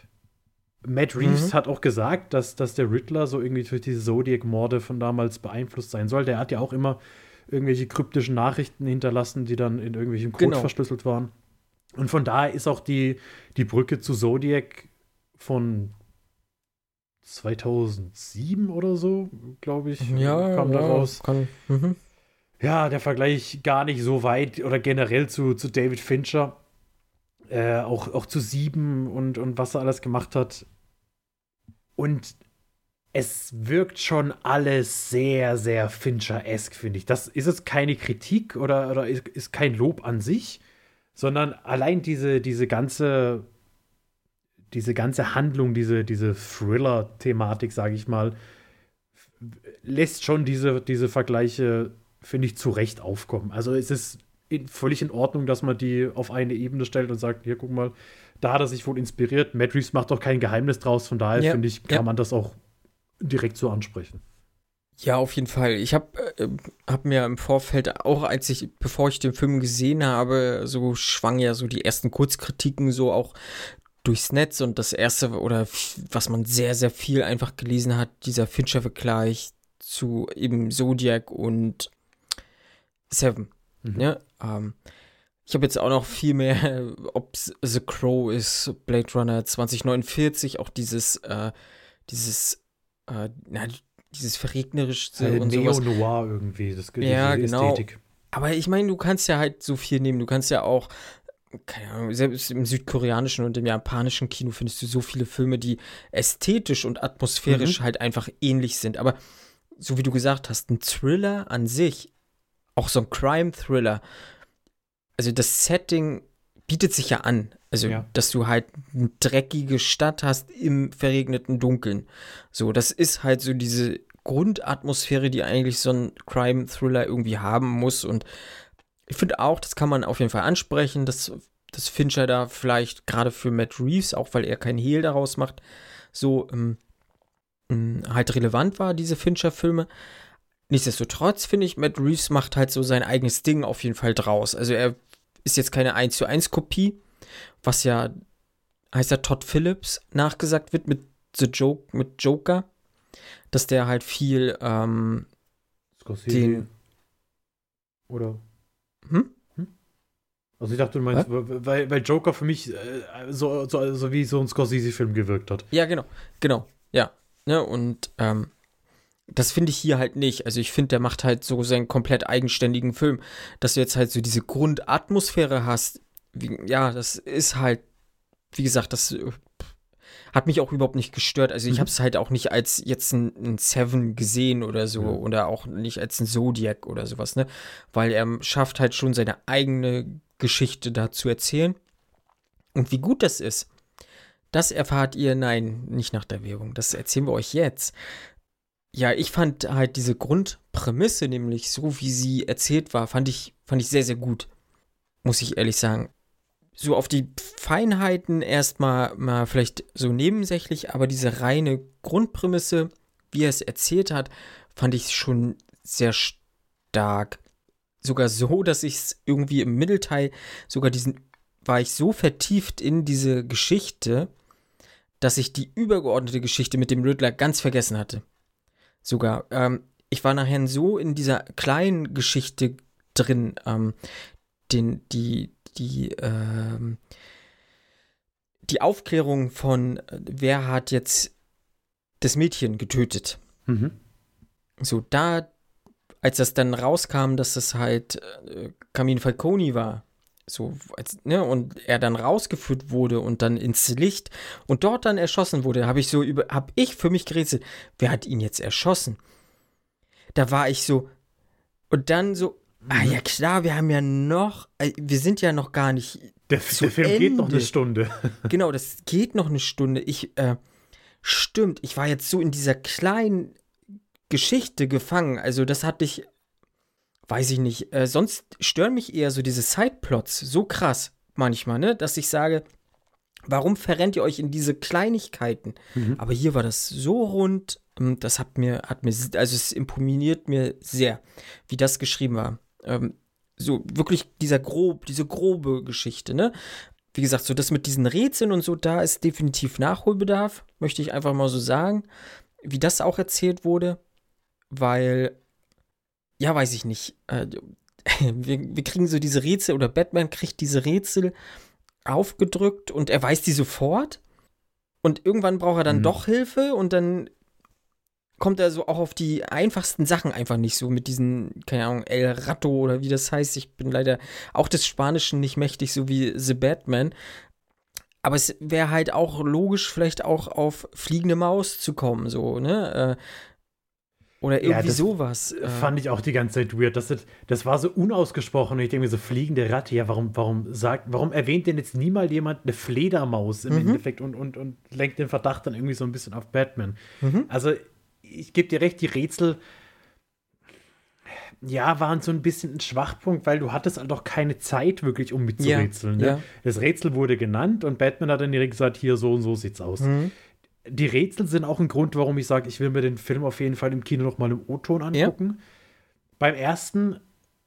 Speaker 4: Matt Reeves mhm. hat auch gesagt, dass, dass der Riddler so irgendwie durch diese Zodiac-Morde von damals beeinflusst sein soll. Der hat ja auch immer irgendwelche kryptischen Nachrichten hinterlassen, die dann in irgendwelchen Code genau. verschlüsselt waren. Und von daher ist auch die, die Brücke zu Zodiac von 2007 oder so, glaube ich,
Speaker 3: ja, kam ja, da raus. Kann, mhm.
Speaker 4: Ja, der Vergleich gar nicht so weit oder generell zu, zu David Fincher. Äh, auch, auch zu Sieben und, und was er alles gemacht hat. Und es wirkt schon alles sehr, sehr Fincher-esque, finde ich. Das ist jetzt keine Kritik oder, oder ist, ist kein Lob an sich, sondern allein diese, diese ganze, diese ganze Handlung, diese, diese Thriller-Thematik, sage ich mal, lässt schon diese, diese Vergleiche, finde ich, zu Recht aufkommen. Also es ist in, völlig in Ordnung, dass man die auf eine Ebene stellt und sagt, hier, guck mal, da hat er sich wohl inspiriert. Matt Reeves macht doch kein Geheimnis draus, von daher ja, finde ich, kann ja. man das auch direkt so ansprechen.
Speaker 3: Ja, auf jeden Fall. Ich habe äh, hab mir im Vorfeld auch, als ich, bevor ich den Film gesehen habe, so schwang ja so die ersten Kurzkritiken so auch durchs Netz und das erste oder was man sehr, sehr viel einfach gelesen hat, dieser Fincher-Vergleich zu eben Zodiac und Seven. Mhm. Ja, ne? ähm, ich habe jetzt auch noch viel mehr, ob The Crow ist, Blade Runner 2049, auch dieses, äh, dieses äh, na, dieses verregnerische
Speaker 4: halt und Neo-Noir irgendwie, das
Speaker 3: ja, genau. Ästhetik. Aber ich meine, du kannst ja halt so viel nehmen. Du kannst ja auch, keine Ahnung, selbst im südkoreanischen und im japanischen Kino findest du so viele Filme, die ästhetisch und atmosphärisch mhm. halt einfach ähnlich sind. Aber so wie du gesagt hast, ein Thriller an sich, auch so ein Crime-Thriller, also das Setting bietet sich ja an. Also, ja. dass du halt eine dreckige Stadt hast im verregneten Dunkeln. So, das ist halt so diese Grundatmosphäre, die eigentlich so ein Crime-Thriller irgendwie haben muss. Und ich finde auch, das kann man auf jeden Fall ansprechen, dass, dass Fincher da vielleicht gerade für Matt Reeves, auch weil er kein Hehl daraus macht, so ähm, ähm, halt relevant war, diese Fincher-Filme. Nichtsdestotrotz finde ich, Matt Reeves macht halt so sein eigenes Ding auf jeden Fall draus. Also er ist jetzt keine 1 zu 1 Kopie, was ja heißt ja Todd Phillips nachgesagt wird mit The Joke, mit Joker, dass der halt viel ähm,
Speaker 4: Scorsese.
Speaker 3: den
Speaker 4: Oder?
Speaker 3: hm?
Speaker 4: Also ich dachte, du meinst, weil, weil Joker für mich äh, so, so, so wie so ein Scorsese-Film gewirkt hat.
Speaker 3: Ja, genau, genau, ja. Ne, und ähm, das finde ich hier halt nicht. Also ich finde, der macht halt so seinen komplett eigenständigen Film, dass du jetzt halt so diese Grundatmosphäre hast. Wie, ja, das ist halt, wie gesagt, das äh, hat mich auch überhaupt nicht gestört. Also ich
Speaker 4: Mhm.
Speaker 3: habe es halt auch nicht als jetzt ein, ein Seven gesehen oder so
Speaker 4: Ja.
Speaker 3: oder auch nicht als ein Zodiac oder sowas, ne? Weil er schafft halt schon seine eigene Geschichte da zu erzählen. Und wie gut das ist, das erfahrt ihr, nein, nicht nach der Währung. Das erzählen wir euch jetzt. Ja, ich fand halt diese Grundprämisse, nämlich so wie sie erzählt war, fand ich, fand ich sehr, sehr gut. Muss ich ehrlich sagen. So auf die Feinheiten erstmal mal vielleicht so nebensächlich, aber diese reine Grundprämisse, wie er es erzählt hat, fand ich schon sehr stark. Sogar so, dass ich es irgendwie im Mittelteil, sogar diesen, war ich so vertieft in diese Geschichte, dass ich die übergeordnete Geschichte mit dem Riddler ganz vergessen hatte. Sogar. Ähm, ich war nachher so in dieser kleinen Geschichte drin, ähm, den, die, die, ähm, die Aufklärung von, äh, wer hat jetzt das Mädchen getötet.
Speaker 4: Mhm.
Speaker 3: So, da, als das dann rauskam, dass es halt äh, Camin Falconi war, so, als, ne, und er dann rausgeführt wurde und dann ins Licht und dort dann erschossen wurde, habe ich so über, habe ich für mich gerätselt, wer hat ihn jetzt erschossen? Da war ich so, und dann so, ah ja klar, wir haben ja noch, äh, wir sind ja noch gar nicht
Speaker 4: Der,
Speaker 3: Zu
Speaker 4: der Film geht noch eine
Speaker 3: Ende.
Speaker 4: Stunde.
Speaker 3: genau, das geht noch eine Stunde. Ich, äh, stimmt, ich war jetzt so in dieser kleinen Geschichte gefangen. Also, das hatte ich, weiß ich nicht. Äh, sonst stören mich eher so diese Sideplots so krass manchmal, ne, dass ich sage, warum verrennt ihr euch in diese Kleinigkeiten?
Speaker 4: Mhm.
Speaker 3: Aber hier war das so rund, ähm, das hat mir, hat mir, also es imponiert mir sehr, wie das geschrieben war. Ähm, so wirklich dieser grob, diese grobe Geschichte, ne? Wie gesagt, so das mit diesen Rätseln und so, da ist definitiv Nachholbedarf, möchte ich einfach mal so sagen, wie das auch erzählt wurde, weil, ja, weiß ich nicht, äh, wir, wir kriegen so diese Rätsel oder Batman kriegt diese Rätsel aufgedrückt und er weiß die sofort und irgendwann braucht er dann
Speaker 4: Mhm.
Speaker 3: doch Hilfe und dann kommt er so auch auf die einfachsten Sachen einfach nicht so mit diesen, keine Ahnung, El Rato oder wie das heißt. Ich bin leider auch des Spanischen nicht mächtig, so wie The Batman. Aber es wäre halt auch logisch, vielleicht auch auf fliegende Maus zu kommen, so, ne? Äh, Oder
Speaker 4: Ja,
Speaker 3: irgendwie
Speaker 4: das
Speaker 3: sowas. äh.
Speaker 4: Fand ich auch die ganze Zeit weird. Das, das war so unausgesprochen. Und ich denke mir so, fliegende Ratte, ja, warum, warum sagt, warum erwähnt denn jetzt niemals jemand eine Fledermaus im
Speaker 3: Mhm.
Speaker 4: Endeffekt und, und, und lenkt den Verdacht dann irgendwie so ein bisschen auf Batman?
Speaker 3: Mhm.
Speaker 4: Also, ich gebe dir recht, die Rätsel, ja, waren so ein bisschen ein Schwachpunkt, weil du hattest halt auch keine Zeit wirklich, um mitzurätseln.
Speaker 3: Ja,
Speaker 4: ne?
Speaker 3: ja.
Speaker 4: Das Rätsel wurde genannt und Batman hat dann direkt gesagt, hier, so und so sieht's aus.
Speaker 3: Mhm.
Speaker 4: Die Rätsel sind auch ein Grund, warum ich sage, ich will mir den Film auf jeden Fall im Kino noch mal im O-Ton angucken. Beim ersten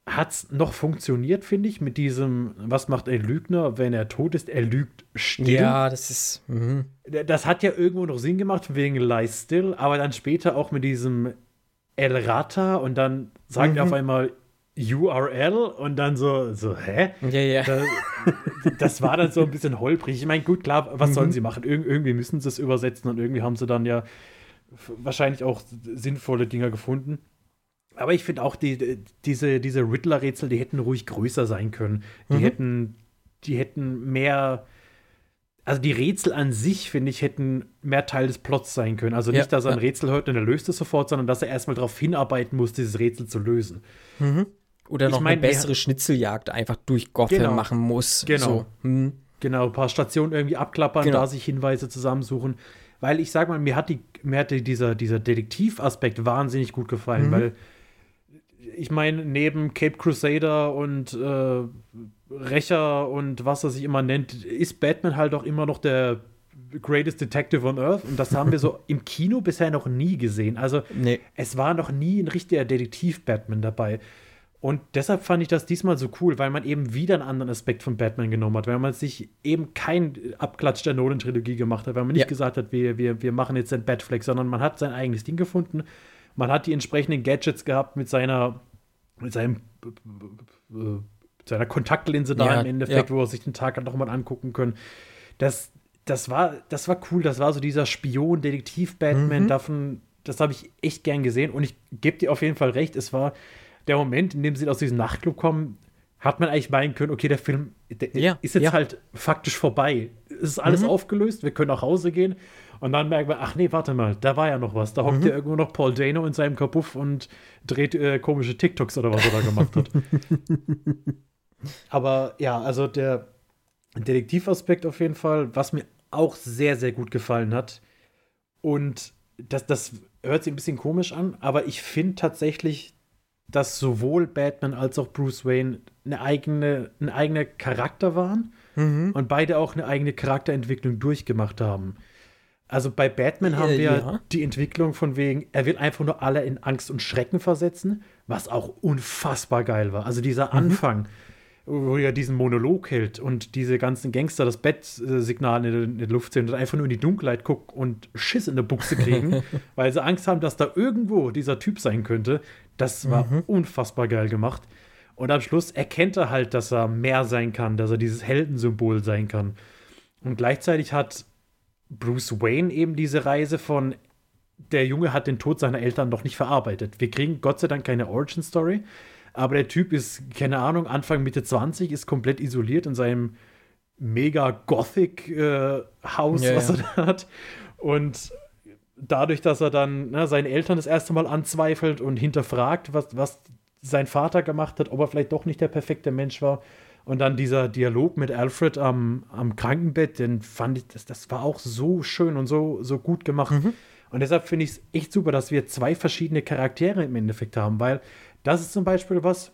Speaker 4: hat es noch funktioniert, finde ich, mit diesem, was macht ein Lügner, wenn er tot ist? Er lügt still.
Speaker 3: Ja, das ist. Mhm.
Speaker 4: Das hat ja irgendwo noch Sinn gemacht, wegen Lie Still, aber dann später auch mit diesem El Rata und dann sagt er
Speaker 3: Mhm.
Speaker 4: auf einmal URL und dann so, so hä?
Speaker 3: Ja, ja.
Speaker 4: Das, das war dann so ein bisschen holprig. Ich meine, gut, klar, was
Speaker 3: Mhm.
Speaker 4: sollen sie machen? Ir irgendwie müssen sie es übersetzen und irgendwie haben sie dann ja wahrscheinlich auch sinnvolle Dinger gefunden. Aber ich finde auch, die, diese, diese Riddler-Rätsel, die hätten ruhig größer sein können. Die
Speaker 3: Mhm.
Speaker 4: hätten, die hätten mehr. Also die Rätsel an sich, finde ich, hätten mehr Teil des Plots sein können. Also
Speaker 3: Ja,
Speaker 4: nicht, dass er ein
Speaker 3: ja.
Speaker 4: Rätsel hört und er löst es sofort, sondern dass er erstmal darauf hinarbeiten muss, dieses Rätsel zu lösen.
Speaker 3: Mhm. Oder
Speaker 4: Ich
Speaker 3: noch
Speaker 4: mein,
Speaker 3: eine bessere Schnitzeljagd einfach durch Gotham
Speaker 4: Genau.
Speaker 3: machen muss.
Speaker 4: Genau.
Speaker 3: So. Mhm.
Speaker 4: Genau, ein paar Stationen irgendwie abklappern,
Speaker 3: Genau.
Speaker 4: da sich Hinweise zusammensuchen. Weil ich sag mal, mir hat, die, mir hat die- dieser, dieser Detektivaspekt wahnsinnig gut gefallen,
Speaker 3: Mhm.
Speaker 4: weil ich meine, neben Cape Crusader und äh, Rächer und was er sich immer nennt, ist Batman halt auch immer noch der greatest detective on earth. Und das haben wir so im Kino bisher noch nie gesehen. Also
Speaker 3: Nee.
Speaker 4: es war noch nie ein richtiger Detektiv-Batman dabei. Und deshalb fand ich das diesmal so cool, weil man eben wieder einen anderen Aspekt von Batman genommen hat, weil man sich eben kein Abklatsch der Nolan-Trilogie gemacht hat, weil man nicht ja. gesagt hat, wir, wir, wir machen jetzt ein Batfleck, sondern man hat sein eigenes Ding gefunden. Man hat die entsprechenden Gadgets gehabt mit seiner, mit seinem, äh, seiner Kontaktlinse da ja, im Endeffekt, ja. wo er sich den Tag halt nochmal angucken können. Das, das, war, das war cool, das war so dieser Spion-Detektiv-Batman, mhm. davon, das habe ich echt gern gesehen und ich gebe dir auf jeden Fall recht, es war der Moment, in dem sie aus diesem Nachtclub kommen, hat man eigentlich meinen können, okay, der Film der ja, ist jetzt halt faktisch vorbei. Es ist alles mhm. aufgelöst, wir können nach Hause gehen. Und dann merken wir, ach nee, warte mal, da war ja noch was. Da hockt mhm. ja irgendwo noch Paul Dano in seinem Kapuff und dreht äh, komische TikToks oder was er da gemacht hat. Aber ja, also der Detektivaspekt auf jeden Fall, was mir auch sehr, sehr gut gefallen hat. Und das, das hört sich ein bisschen komisch an, aber ich finde tatsächlich, dass sowohl Batman als auch Bruce Wayne eine eigene, ein eigener Charakter waren mhm. und beide auch eine eigene Charakterentwicklung durchgemacht haben. Also bei Batman haben wir ja. die Entwicklung von wegen, er will einfach nur alle in Angst und Schrecken versetzen, was auch unfassbar geil war. Also dieser mhm. Anfang, wo er diesen Monolog hält und diese ganzen Gangster das Bettsignal in der Luft sehen und einfach nur in die Dunkelheit gucken und Schiss in der Buchse kriegen, weil sie Angst haben, dass da irgendwo dieser Typ sein könnte. Das war mhm. unfassbar geil gemacht. Und am Schluss erkennt er halt, dass er mehr sein kann, dass er dieses Heldensymbol sein kann. Und gleichzeitig hat Bruce Wayne eben diese Reise von der Junge hat den Tod seiner Eltern noch nicht verarbeitet. Wir kriegen Gott sei Dank keine Origin Story, aber der Typ ist, keine Ahnung, Anfang, Mitte 20, ist komplett isoliert in seinem mega Gothic-Haus, äh, ja, was ja. er da hat. Und dadurch, dass er dann ne, seine Eltern das erste Mal anzweifelt und hinterfragt, was, was sein Vater gemacht hat, ob er vielleicht doch nicht der perfekte Mensch war. Und dann dieser Dialog mit Alfred am, am Krankenbett, den fand ich, das, das war auch so schön und so, so gut gemacht. Mhm. Und deshalb finde ich es echt super, dass wir zwei verschiedene Charaktere im Endeffekt haben, weil das ist zum Beispiel was,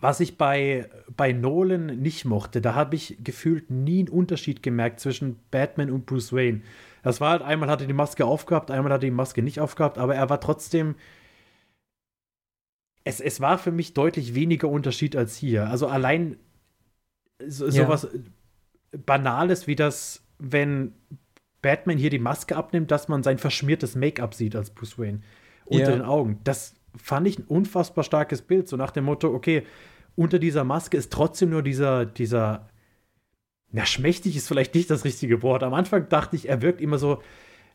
Speaker 4: was ich bei, bei Nolan nicht mochte. Da habe ich gefühlt nie einen Unterschied gemerkt zwischen Batman und Bruce Wayne. Das war halt, einmal hatte die Maske aufgehabt, einmal hatte die Maske nicht aufgehabt, aber er war trotzdem. Es, es war für mich deutlich weniger Unterschied als hier. Also allein so, ja. sowas Banales wie das, wenn Batman hier die Maske abnimmt, dass man sein verschmiertes Make-up sieht als Bruce Wayne unter ja. den Augen. Das fand ich ein unfassbar starkes Bild, so nach dem Motto, okay, unter dieser Maske ist trotzdem nur dieser, dieser na, schmächtig ist vielleicht nicht das richtige Wort. Am Anfang dachte ich, er wirkt immer so,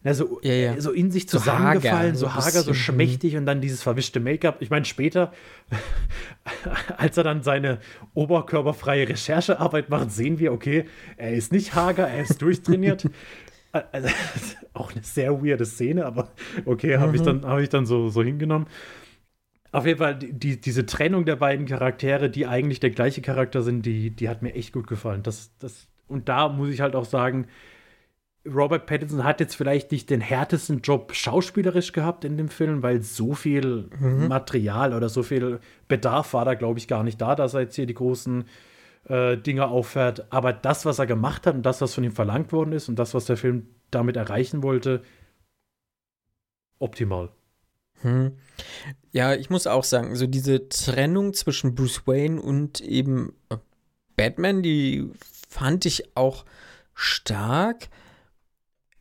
Speaker 4: na, so, ja, ja. so in sich zusammengefallen, so hager, so, hager, so schmächtig und dann dieses verwischte Make-up. Ich meine, später, als er dann seine oberkörperfreie Recherchearbeit macht, sehen wir, okay, er ist nicht hager, er ist durchtrainiert. also, auch eine sehr weirde Szene, aber okay, habe mhm. ich dann, hab ich dann so, so hingenommen. Auf jeden Fall, die, diese Trennung der beiden Charaktere, die eigentlich der gleiche Charakter sind, die, die hat mir echt gut gefallen. Das, das, und da muss ich halt auch sagen, Robert Pattinson hat jetzt vielleicht nicht den härtesten Job schauspielerisch gehabt in dem Film, weil so viel mhm. Material oder so viel Bedarf war da, glaube ich, gar nicht da, dass er jetzt hier die großen äh, Dinge auffährt. Aber das, was er gemacht hat und das, was von ihm verlangt worden ist und das, was der Film damit erreichen wollte, optimal.
Speaker 3: Hm. Ja, ich muss auch sagen, so diese Trennung zwischen Bruce Wayne und eben äh, Batman, die fand ich auch stark.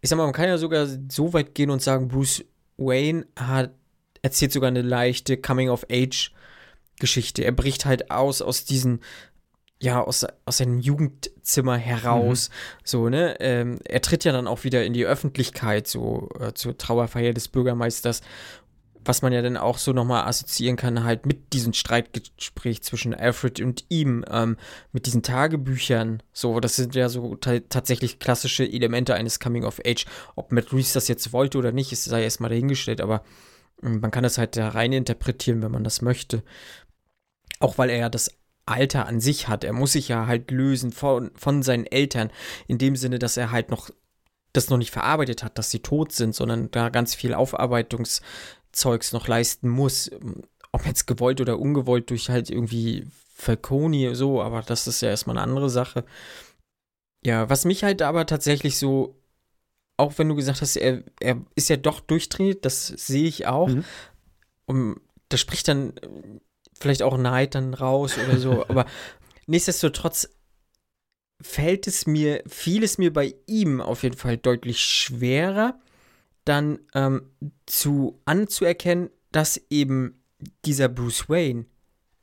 Speaker 3: Ich sag mal, man kann ja sogar so weit gehen und sagen, Bruce Wayne hat erzählt sogar eine leichte Coming-of-Age-Geschichte. Er bricht halt aus aus diesen ja, aus, aus seinem Jugendzimmer heraus. Mhm. So, ne? Ähm, er tritt ja dann auch wieder in die Öffentlichkeit, so äh, zur Trauerfeier des Bürgermeisters was man ja dann auch so nochmal assoziieren kann, halt mit diesem Streitgespräch zwischen Alfred und ihm, ähm, mit diesen Tagebüchern. So, das sind ja so tatsächlich klassische Elemente eines Coming of Age. Ob Matt Reeves das jetzt wollte oder nicht, ist sei erstmal dahingestellt, aber äh, man kann das halt da rein interpretieren, wenn man das möchte. Auch weil er ja das Alter an sich hat. Er muss sich ja halt lösen von, von seinen Eltern, in dem Sinne, dass er halt noch das noch nicht verarbeitet hat, dass sie tot sind, sondern da ganz viel Aufarbeitungs- Zeugs noch leisten muss. Ob jetzt gewollt oder ungewollt durch halt irgendwie Falconi so, aber das ist ja erstmal eine andere Sache. Ja, was mich halt aber tatsächlich so, auch wenn du gesagt hast, er, er ist ja doch durchtrainiert, das sehe ich auch. Mhm. Und das spricht dann vielleicht auch Neid dann raus oder so. aber nichtsdestotrotz fällt es mir, fiel es mir bei ihm auf jeden Fall deutlich schwerer, dann ähm, zu anzuerkennen, dass eben dieser Bruce Wayne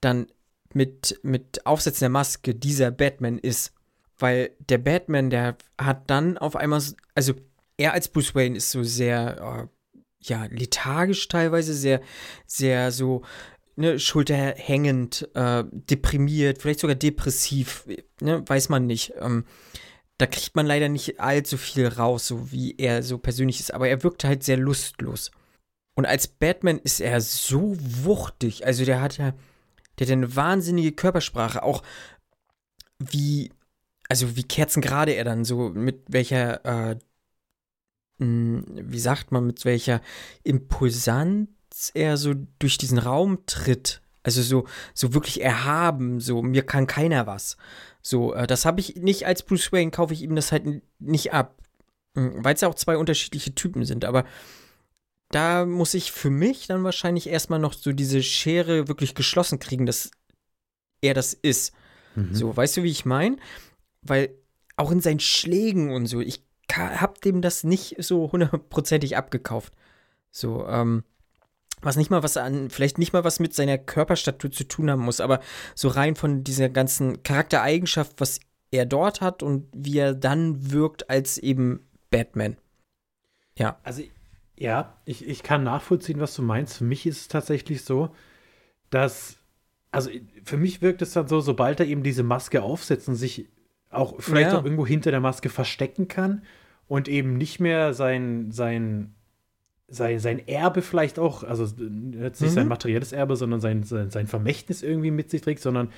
Speaker 3: dann mit, mit Aufsetzen der Maske dieser Batman ist. Weil der Batman, der hat dann auf einmal, also er als Bruce Wayne ist so sehr, äh, ja, lethargisch teilweise, sehr, sehr so, ne, schulterhängend, äh, deprimiert, vielleicht sogar depressiv, ne, weiß man nicht. Ähm, da kriegt man leider nicht allzu viel raus, so wie er so persönlich ist, aber er wirkt halt sehr lustlos. Und als Batman ist er so wuchtig, also der hat ja, der hat eine wahnsinnige Körpersprache, auch wie, also wie kerzengerade er dann so, mit welcher, äh, mh, wie sagt man, mit welcher Impulsanz er so durch diesen Raum tritt. Also so, so wirklich erhaben, so mir kann keiner was. So, äh, das habe ich nicht als Bruce Wayne, kaufe ich ihm das halt nicht ab. Weil es ja auch zwei unterschiedliche Typen sind, aber da muss ich für mich dann wahrscheinlich erstmal noch so diese Schere wirklich geschlossen kriegen, dass er das ist. Mhm. So, weißt du, wie ich meine? Weil auch in seinen Schlägen und so, ich hab dem das nicht so hundertprozentig abgekauft. So, ähm, was nicht mal was an, vielleicht nicht mal was mit seiner Körperstatur zu tun haben muss, aber so rein von dieser ganzen Charaktereigenschaft, was er dort hat und wie er dann wirkt als eben Batman. Ja.
Speaker 4: Also, ja, ich, ich kann nachvollziehen, was du meinst. Für mich ist es tatsächlich so, dass, also für mich wirkt es dann so, sobald er eben diese Maske aufsetzt und sich auch vielleicht ja. auch irgendwo hinter der Maske verstecken kann und eben nicht mehr sein, sein sein, sein Erbe vielleicht auch, also jetzt nicht mhm. sein materielles Erbe, sondern sein, sein, sein, Vermächtnis irgendwie mit sich trägt, sondern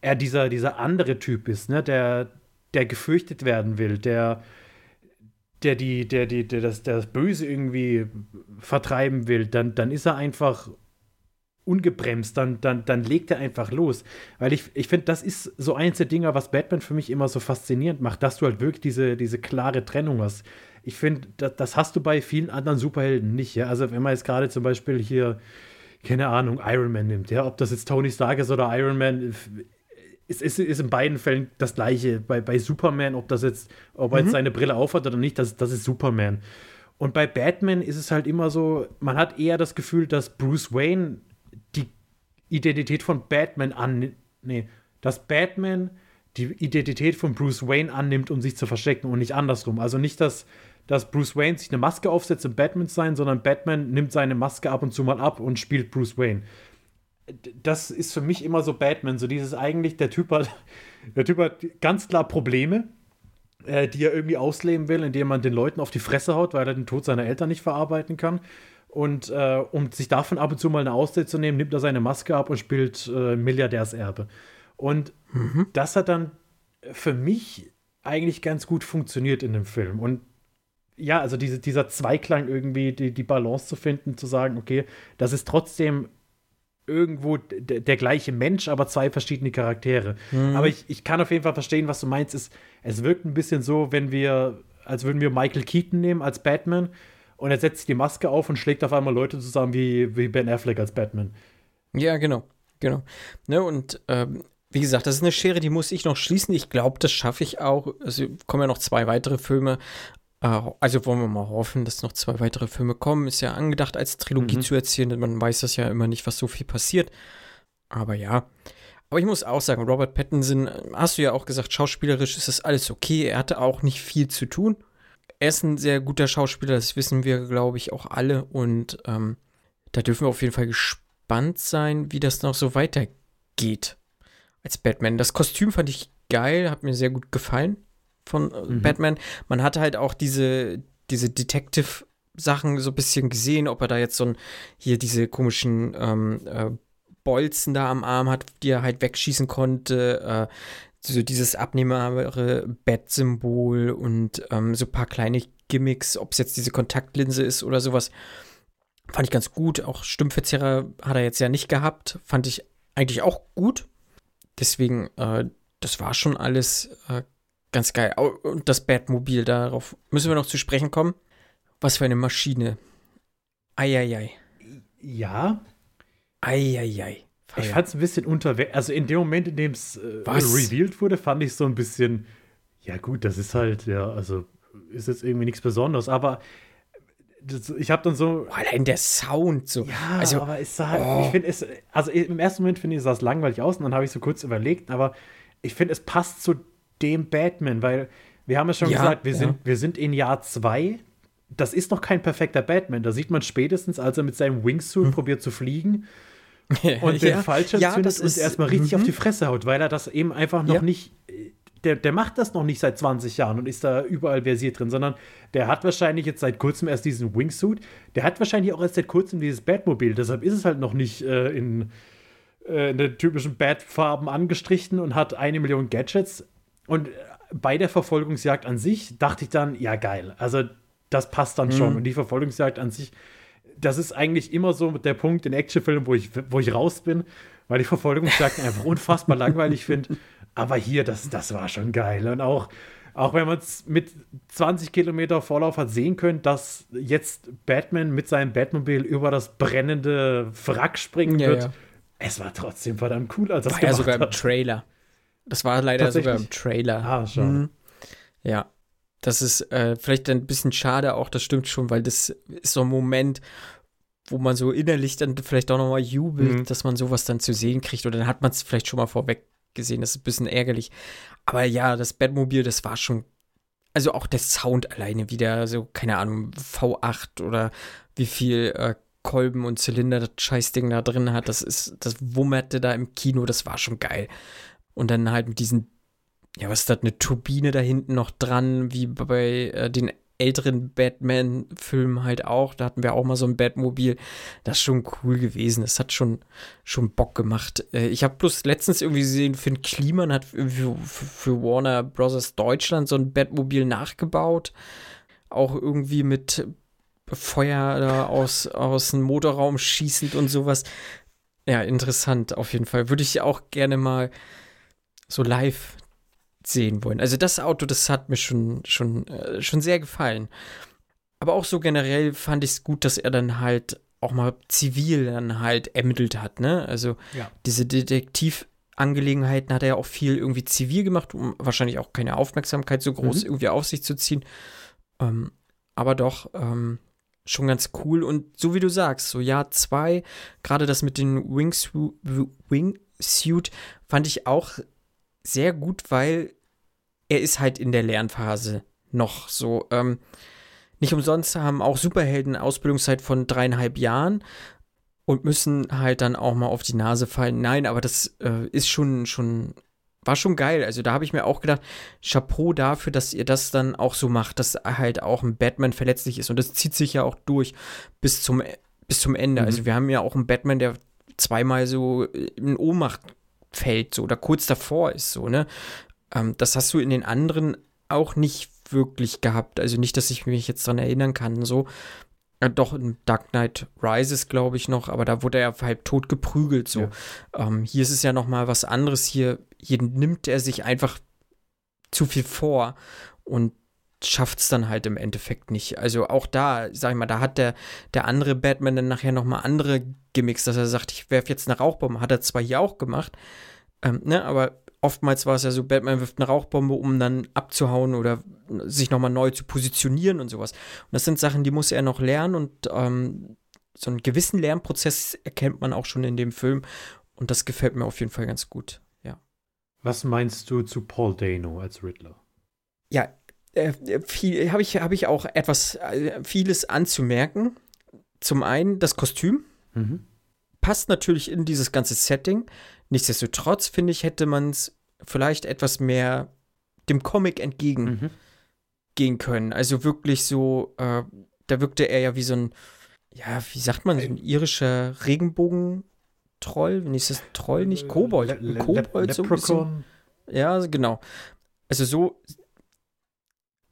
Speaker 4: er dieser, dieser andere Typ ist, ne, der, der gefürchtet werden will, der, der, die, der, die, der, das, der das Böse irgendwie vertreiben will, dann, dann ist er einfach ungebremst, dann, dann, dann legt er einfach los. Weil ich, ich finde, das ist so eins der Dinge, was Batman für mich immer so faszinierend macht, dass du halt wirklich diese, diese klare Trennung hast ich finde, das, das, hast du bei vielen anderen Superhelden nicht. Ja? Also wenn man jetzt gerade zum Beispiel hier, keine Ahnung, Iron Man nimmt, ja, ob das jetzt Tony Stark ist oder Iron Man, ist, ist, ist in beiden Fällen das gleiche. Bei, bei Superman, ob das jetzt, ob er mhm. jetzt seine Brille aufhat oder nicht, das, das ist Superman. Und bei Batman ist es halt immer so, man hat eher das Gefühl, dass Bruce Wayne die Identität von Batman an, nee, dass Batman die Identität von Bruce Wayne annimmt, um sich zu verstecken und nicht andersrum. Also nicht, dass dass Bruce Wayne sich eine Maske aufsetzt, um Batman zu sein, sondern Batman nimmt seine Maske ab und zu mal ab und spielt Bruce Wayne. Das ist für mich immer so Batman, so dieses eigentlich, der Typ hat, der Typ hat ganz klar Probleme, äh, die er irgendwie ausleben will, indem man den Leuten auf die Fresse haut, weil er den Tod seiner Eltern nicht verarbeiten kann. Und äh, um sich davon ab und zu mal eine Auszeit zu nehmen, nimmt er seine Maske ab und spielt äh, Milliardärserbe. Und mhm. das hat dann für mich eigentlich ganz gut funktioniert in dem Film. Und ja, also diese, dieser Zweiklang irgendwie, die, die Balance zu finden, zu sagen, okay, das ist trotzdem irgendwo der gleiche Mensch, aber zwei verschiedene Charaktere. Mhm. Aber ich, ich kann auf jeden Fall verstehen, was du meinst. Es, es wirkt ein bisschen so, wenn wir, als würden wir Michael Keaton nehmen als Batman und er setzt die Maske auf und schlägt auf einmal Leute zusammen wie, wie Ben Affleck als Batman.
Speaker 3: Ja, genau. Genau. Ne, und ähm, wie gesagt, das ist eine Schere, die muss ich noch schließen. Ich glaube, das schaffe ich auch. Es kommen ja noch zwei weitere Filme. Äh, also wollen wir mal hoffen, dass noch zwei weitere Filme kommen. Ist ja angedacht, als Trilogie mhm. zu erzählen, denn man weiß das ja immer nicht, was so viel passiert. Aber ja. Aber ich muss auch sagen, Robert Pattinson, hast du ja auch gesagt, schauspielerisch ist das alles okay. Er hatte auch nicht viel zu tun. Er ist ein sehr guter Schauspieler, das wissen wir, glaube ich, auch alle. Und ähm, da dürfen wir auf jeden Fall gespannt sein, wie das noch so weitergeht als Batman. Das Kostüm fand ich geil, hat mir sehr gut gefallen von äh, mhm. Batman. Man hat halt auch diese, diese Detective-Sachen so ein bisschen gesehen, ob er da jetzt so ein, hier diese komischen ähm, äh, Bolzen da am Arm hat, die er halt wegschießen konnte. Äh, so dieses abnehmbare Bat-Symbol und ähm, so ein paar kleine Gimmicks, ob es jetzt diese Kontaktlinse ist oder sowas. Fand ich ganz gut. Auch Stimmverzerrer hat er jetzt ja nicht gehabt. Fand ich eigentlich auch gut. Deswegen, äh, das war schon alles äh, Ganz geil. Und das Batmobil, darauf müssen wir noch zu sprechen kommen. Was für eine Maschine. Eieiei.
Speaker 4: Ja.
Speaker 3: Eieiei.
Speaker 4: Ich fand es ein bisschen unterwegs. Also in dem Moment, in dem es äh, revealed wurde, fand ich so ein bisschen, ja gut, das ist halt, ja, also ist jetzt irgendwie nichts Besonderes, aber das, ich habe dann so,
Speaker 3: allein der Sound so.
Speaker 4: ja,
Speaker 3: also,
Speaker 4: aber es sah,
Speaker 3: oh.
Speaker 4: ich finde es, also im ersten Moment finde ich, sah es langweilig aus und dann habe ich so kurz überlegt, aber ich finde, es passt zu dem Batman, weil wir haben ja schon
Speaker 3: Ja,
Speaker 4: gesagt, wir,
Speaker 3: ja.
Speaker 4: sind, wir sind in Jahr zwei. Das ist noch kein perfekter Batman. Da sieht man spätestens, als er mit seinem Wingsuit probiert zu fliegen und den Fallschirm
Speaker 3: ja,
Speaker 4: zündet und erstmal richtig
Speaker 3: mhm.
Speaker 4: auf die Fresse haut, weil er das eben einfach noch
Speaker 3: Ja.
Speaker 4: nicht. Der, der macht das noch nicht seit 20 Jahren und ist da überall versiert drin, sondern der hat wahrscheinlich jetzt seit kurzem erst diesen Wingsuit. Der hat wahrscheinlich auch erst seit kurzem dieses Batmobil. Deshalb ist es halt noch nicht äh, in, äh, in den typischen Bat-Farben angestrichen und hat eine Million Gadgets. Und bei der Verfolgungsjagd an sich dachte ich dann, ja geil, also das passt dann schon. Und die Verfolgungsjagd an sich, das ist eigentlich immer so der Punkt in Actionfilmen, wo ich, wo ich raus bin, weil ich Verfolgungsjagden einfach unfassbar langweilig finde. Aber hier, das, das war schon geil. Und auch, auch wenn man es mit 20 Kilometer Vorlauf hat sehen können, dass jetzt Batman mit seinem Batmobil über das brennende Wrack springen
Speaker 3: Ja,
Speaker 4: wird.
Speaker 3: ja.
Speaker 4: Es war trotzdem verdammt cool, als das
Speaker 3: war ja sogar im
Speaker 4: hat.
Speaker 3: Trailer. Das war leider sogar im? Trailer.
Speaker 4: Ah, schade.
Speaker 3: Mhm. Ja. Das ist äh, vielleicht ein bisschen schade auch, das stimmt schon, weil das ist so ein Moment, wo man so innerlich dann vielleicht auch nochmal jubelt,
Speaker 4: Mhm.
Speaker 3: dass man sowas dann zu sehen kriegt. Oder dann hat man es vielleicht schon mal vorweg gesehen. Das ist ein bisschen ärgerlich. Aber ja, das Batmobil, das war schon. Also auch der Sound alleine wieder, so, keine Ahnung, V8 oder wie viel äh, Kolben und Zylinder das Scheißding da drin hat. Das ist, das wummerte da im Kino, das war schon geil. Und dann halt mit diesen, ja, was ist das, eine Turbine da hinten noch dran, wie bei äh, den älteren Batman-Filmen halt auch. Da hatten wir auch mal so ein Batmobil. Das ist schon cool gewesen. Das hat schon, schon Bock gemacht. Äh, ich habe bloß letztens irgendwie gesehen, Finn Kliman hat für, für, Warner Bros. Deutschland so ein Batmobil nachgebaut. Auch irgendwie mit Feuer da aus, aus dem Motorraum schießend und sowas. Ja, interessant auf jeden Fall. Würde ich auch gerne mal so live sehen wollen. Also das Auto, das hat mir schon, schon, äh, schon sehr gefallen. Aber auch so generell fand ich es gut, dass er dann halt auch mal zivil dann halt ermittelt hat, ne? Also
Speaker 4: Ja.
Speaker 3: diese Detektivangelegenheiten hat er ja auch viel irgendwie zivil gemacht, um wahrscheinlich auch keine Aufmerksamkeit so groß
Speaker 4: Mhm.
Speaker 3: irgendwie auf sich zu ziehen. Ähm, aber doch ähm, schon ganz cool. Und so wie du sagst, so Jahr zwei, gerade das mit den Wingsuit, Wingsuit fand ich auch sehr gut, weil er ist halt in der Lernphase noch so. Ähm, nicht umsonst haben auch Superhelden eine Ausbildungszeit von dreieinhalb Jahren und müssen halt dann auch mal auf die Nase fallen. Nein, aber das äh, ist schon, schon, war schon geil. Also da habe ich mir auch gedacht, Chapeau dafür, dass ihr das dann auch so macht, dass halt auch ein Batman verletzlich ist. Und das zieht sich ja auch durch bis zum, bis zum Ende.
Speaker 4: Mhm.
Speaker 3: Also wir haben ja auch einen Batman, der zweimal so in Ohnmacht fällt, so oder kurz davor ist, so, ne? Ähm, das hast du in den anderen auch nicht wirklich gehabt. Also nicht, dass ich mich jetzt dran erinnern kann, so. Äh, doch, in Dark Knight Rises, glaube ich, noch, aber da wurde er halb tot geprügelt, so.
Speaker 4: Ja.
Speaker 3: Ähm, hier ist es ja noch mal was anderes. Hier, hier nimmt er sich einfach zu viel vor und schafft es dann halt im Endeffekt nicht. Also auch da, sag ich mal, da hat der, der andere Batman dann nachher noch mal andere Gimmicks, dass er sagt, ich werfe jetzt eine Rauchbombe. Hat er zwar hier auch gemacht, ähm, ne, aber oftmals war es ja so, Batman wirft eine Rauchbombe, um dann abzuhauen oder sich noch mal neu zu positionieren und sowas. Und das sind Sachen, die muss er noch lernen und ähm, so einen gewissen Lernprozess erkennt man auch schon in dem Film und das gefällt mir auf jeden Fall ganz gut. Ja.
Speaker 4: Was meinst du zu Paul Dano als Riddler?
Speaker 3: Ja, äh, viel habe ich, hab ich auch etwas, äh, vieles anzumerken. Zum einen das Kostüm
Speaker 4: Mhm.
Speaker 3: passt natürlich in dieses ganze Setting. Nichtsdestotrotz, finde ich, hätte man es vielleicht etwas mehr dem Comic entgegen
Speaker 4: Mhm.
Speaker 3: können. Also wirklich so, äh, da wirkte er ja wie so ein, ja, wie sagt man, so ein irischer Regenbogen-Troll. Wenn ich das Troll nicht, Kobold.
Speaker 4: Le- Le-
Speaker 3: Kobold so ein bisschen. Ja, genau. Also so,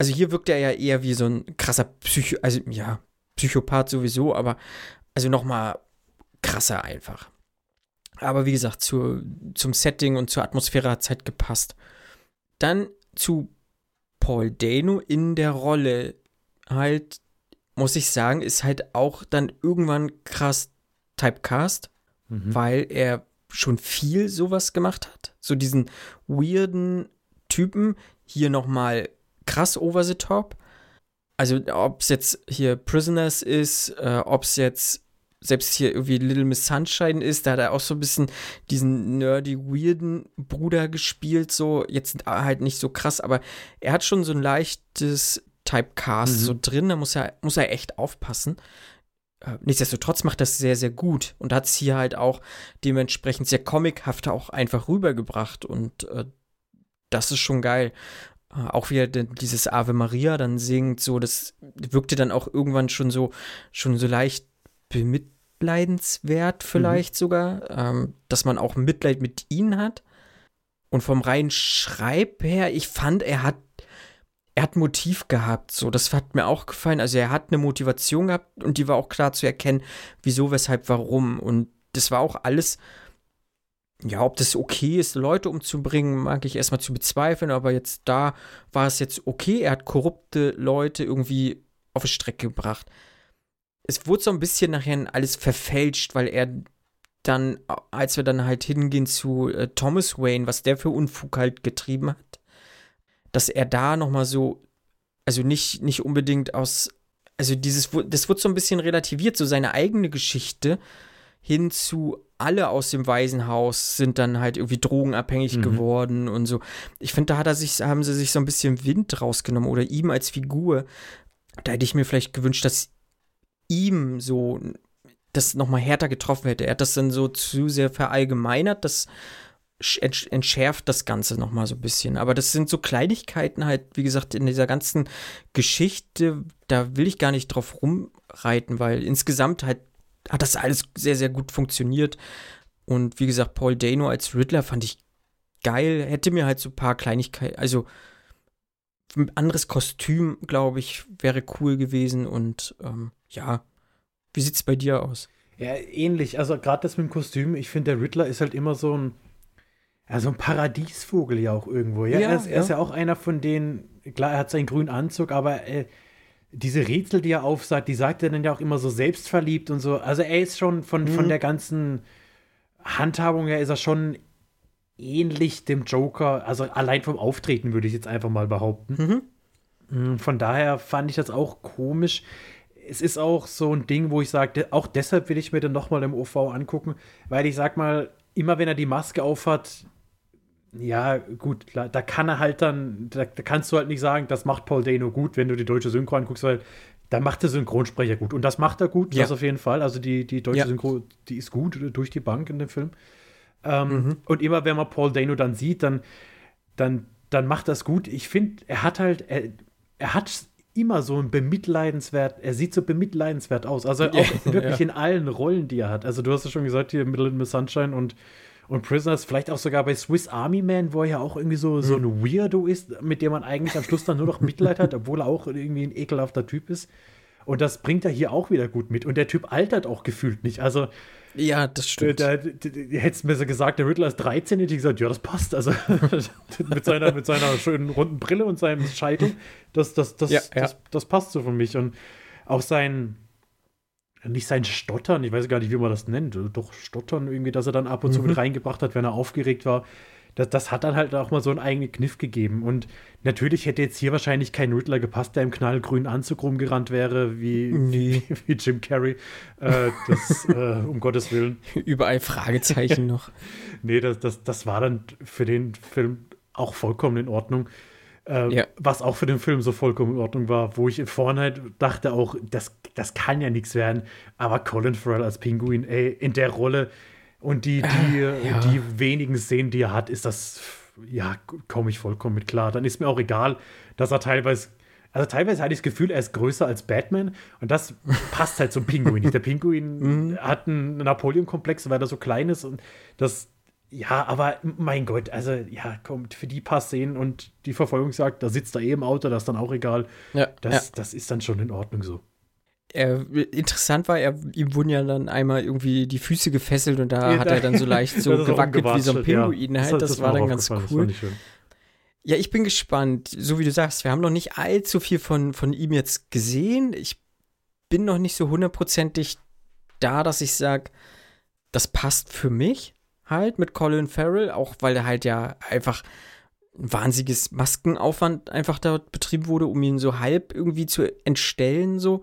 Speaker 3: also hier wirkt er ja eher wie so ein krasser Psycho, also ja, Psychopath sowieso, aber also noch mal krasser einfach. Aber wie gesagt, zu, zum Setting und zur Atmosphäre hat es halt gepasst. Dann zu Paul Dano in der Rolle halt, muss ich sagen, ist halt auch dann irgendwann krass Typecast
Speaker 4: Mhm.
Speaker 3: weil er schon viel sowas gemacht hat. So diesen weirden Typen, hier nochmal krass over the top. Also ob es jetzt hier Prisoners ist, äh, ob es jetzt selbst hier irgendwie Little Miss Sunshine ist, da hat er auch so ein bisschen diesen nerdy, weirden Bruder gespielt, so jetzt halt nicht so krass, aber er hat schon so ein leichtes Typecast mhm. so drin, da muss er, muss er echt aufpassen. Äh, nichtsdestotrotz macht das sehr, sehr gut und hat es hier halt auch dementsprechend sehr comichaft auch einfach rübergebracht und äh, das ist schon geil. Äh, auch wieder dieses Ave Maria dann singt, so, das wirkte dann auch irgendwann schon so, schon so leicht bemitleidenswert vielleicht mhm. sogar, ähm, dass man auch Mitleid mit ihnen hat. Und vom reinen Schreib her, ich fand, er hat er hat Motiv gehabt, so, das hat mir auch gefallen. Also er hat eine Motivation gehabt und die war auch klar zu erkennen, wieso, weshalb, warum. Und das war auch alles, ja, ob das okay ist, Leute umzubringen, mag ich erstmal zu bezweifeln, aber jetzt da war es jetzt okay. Er hat korrupte Leute irgendwie auf die Strecke gebracht es wurde so ein bisschen nachher alles verfälscht, weil er dann, als wir dann halt hingehen zu äh, Thomas Wayne, was der für Unfug halt getrieben hat, dass er da nochmal so, also nicht, nicht unbedingt aus, also dieses, das wurde so ein bisschen relativiert, so seine eigene Geschichte hin zu alle aus dem Waisenhaus sind dann halt irgendwie drogenabhängig mhm. geworden und so. Ich finde, da hat er sich, haben sie sich so ein bisschen Wind rausgenommen oder ihm als Figur. Da hätte ich mir vielleicht gewünscht, dass ihm so das nochmal härter getroffen hätte. Er hat das dann so zu sehr verallgemeinert, das entschärft das Ganze nochmal so ein bisschen. Aber das sind so Kleinigkeiten halt, wie gesagt, in dieser ganzen Geschichte, da will ich gar nicht drauf rumreiten, weil insgesamt halt hat das alles sehr, sehr gut funktioniert. Und wie gesagt, Paul Dano als Riddler fand ich geil, hätte mir halt so ein paar Kleinigkeiten, also ein anderes Kostüm, glaube ich, wäre cool gewesen und ähm, ja, wie sieht es bei dir aus?
Speaker 4: Ja, ähnlich. Also gerade das mit dem Kostüm, ich finde, der Riddler ist halt immer so ein, ja, so ein Paradiesvogel ja auch irgendwo. Ja, ja, er, ist, ja. er, ist, ja auch einer von denen, klar, er hat seinen grünen Anzug, aber äh, diese Rätsel, die er aufsagt, die sagt er dann ja auch immer so selbstverliebt und so. Also er ist schon von, mhm. von der ganzen Handhabung her, ist er schon ähnlich dem Joker, also allein vom Auftreten würde ich jetzt einfach mal behaupten. Mhm. Von daher fand ich das auch komisch es ist auch so ein Ding, wo ich sage, auch deshalb will ich mir den nochmal im OV angucken, weil ich sag mal, immer wenn er die Maske aufhat, ja, gut, da kann er halt dann, da, da, kannst du halt nicht sagen, das macht Paul Dano gut, wenn du die deutsche Synchro anguckst, weil da macht der Synchronsprecher gut. Und das macht er gut, ja. das auf jeden Fall. Also die, die deutsche ja. Synchro, die ist gut durch die Bank in dem Film. Ähm, mhm. Und immer wenn man Paul Dano dann sieht, dann, dann, dann macht das gut. Ich finde, er hat halt, er, er hat immer so ein bemitleidenswert, er sieht so bemitleidenswert aus. Also auch ja, wirklich in allen Rollen, die er hat. Also du hast ja schon gesagt, hier Middle Miss Sunshine und, und Prisoners, vielleicht auch sogar bei Swiss Army Man, wo er ja auch irgendwie so, so ein Weirdo ist, mit dem man eigentlich am Schluss dann nur noch Mitleid hat, obwohl er auch irgendwie ein ekelhafter Typ ist. Und das bringt er hier auch wieder gut mit. Und der Typ altert auch gefühlt nicht. Also
Speaker 3: ja, das stimmt.
Speaker 4: Da, hättest mir so gesagt, der Riddler ist 13, hätte ich gesagt, ja, das passt. Also mit, seiner, mit seiner schönen runden Brille und seinem Scheitel, das, das, das, ja, ja. das, das passt so für mich. Und auch sein, nicht sein Stottern, ich weiß gar nicht, wie man das nennt, doch Stottern irgendwie, dass er dann ab und zu mhm. mit reingebracht hat, wenn er aufgeregt war das, das hat dann halt auch mal so einen eigenen Kniff gegeben. Und natürlich hätte jetzt hier wahrscheinlich kein Riddler gepasst, der im knallgrünen Anzug rumgerannt wäre, wie, nee. wie, wie, Jim Carrey. Äh, das, äh, um Gottes Willen.
Speaker 3: Überall Fragezeichen noch.
Speaker 4: nee, das, das, das war dann für den Film auch vollkommen in Ordnung. Äh, ja. Was auch für den Film so vollkommen in Ordnung war, wo ich vorhin halt dachte auch, das, das kann ja nichts werden. Aber Colin Farrell als Pinguin, ey, in der Rolle, und die, die, äh, ja. die wenigen Szenen, die er hat, ist das, ja, komme ich vollkommen mit klar. Dann ist mir auch egal, dass er teilweise, also teilweise hatte ich das Gefühl, er ist größer als Batman und das passt halt zum Pinguin nicht. Der Pinguin mhm. hat einen Napoleon-Komplex, weil er so klein ist und das, ja, aber mein Gott, also ja, kommt für die paar Szenen und die Verfolgungsjagd, da sitzt er eh im Auto, das ist dann auch egal. Ja, das, ja. das ist dann schon in Ordnung so
Speaker 3: er, interessant war, er, ihm wurden ja dann einmal irgendwie die Füße gefesselt und da ja, hat er dann so leicht so gewackelt wie so ein Pinguin
Speaker 4: ja.
Speaker 3: halt. Das, das, das war dann ganz cool. Ja, ich bin gespannt. So wie du sagst, wir haben noch nicht allzu viel von, von ihm jetzt gesehen. Ich bin noch nicht so hundertprozentig da, dass ich sage, das passt für mich. Halt mit Colin Farrell, auch weil er halt ja einfach ein wahnsinniges Maskenaufwand einfach dort betrieben wurde, um ihn so halb irgendwie zu entstellen, so.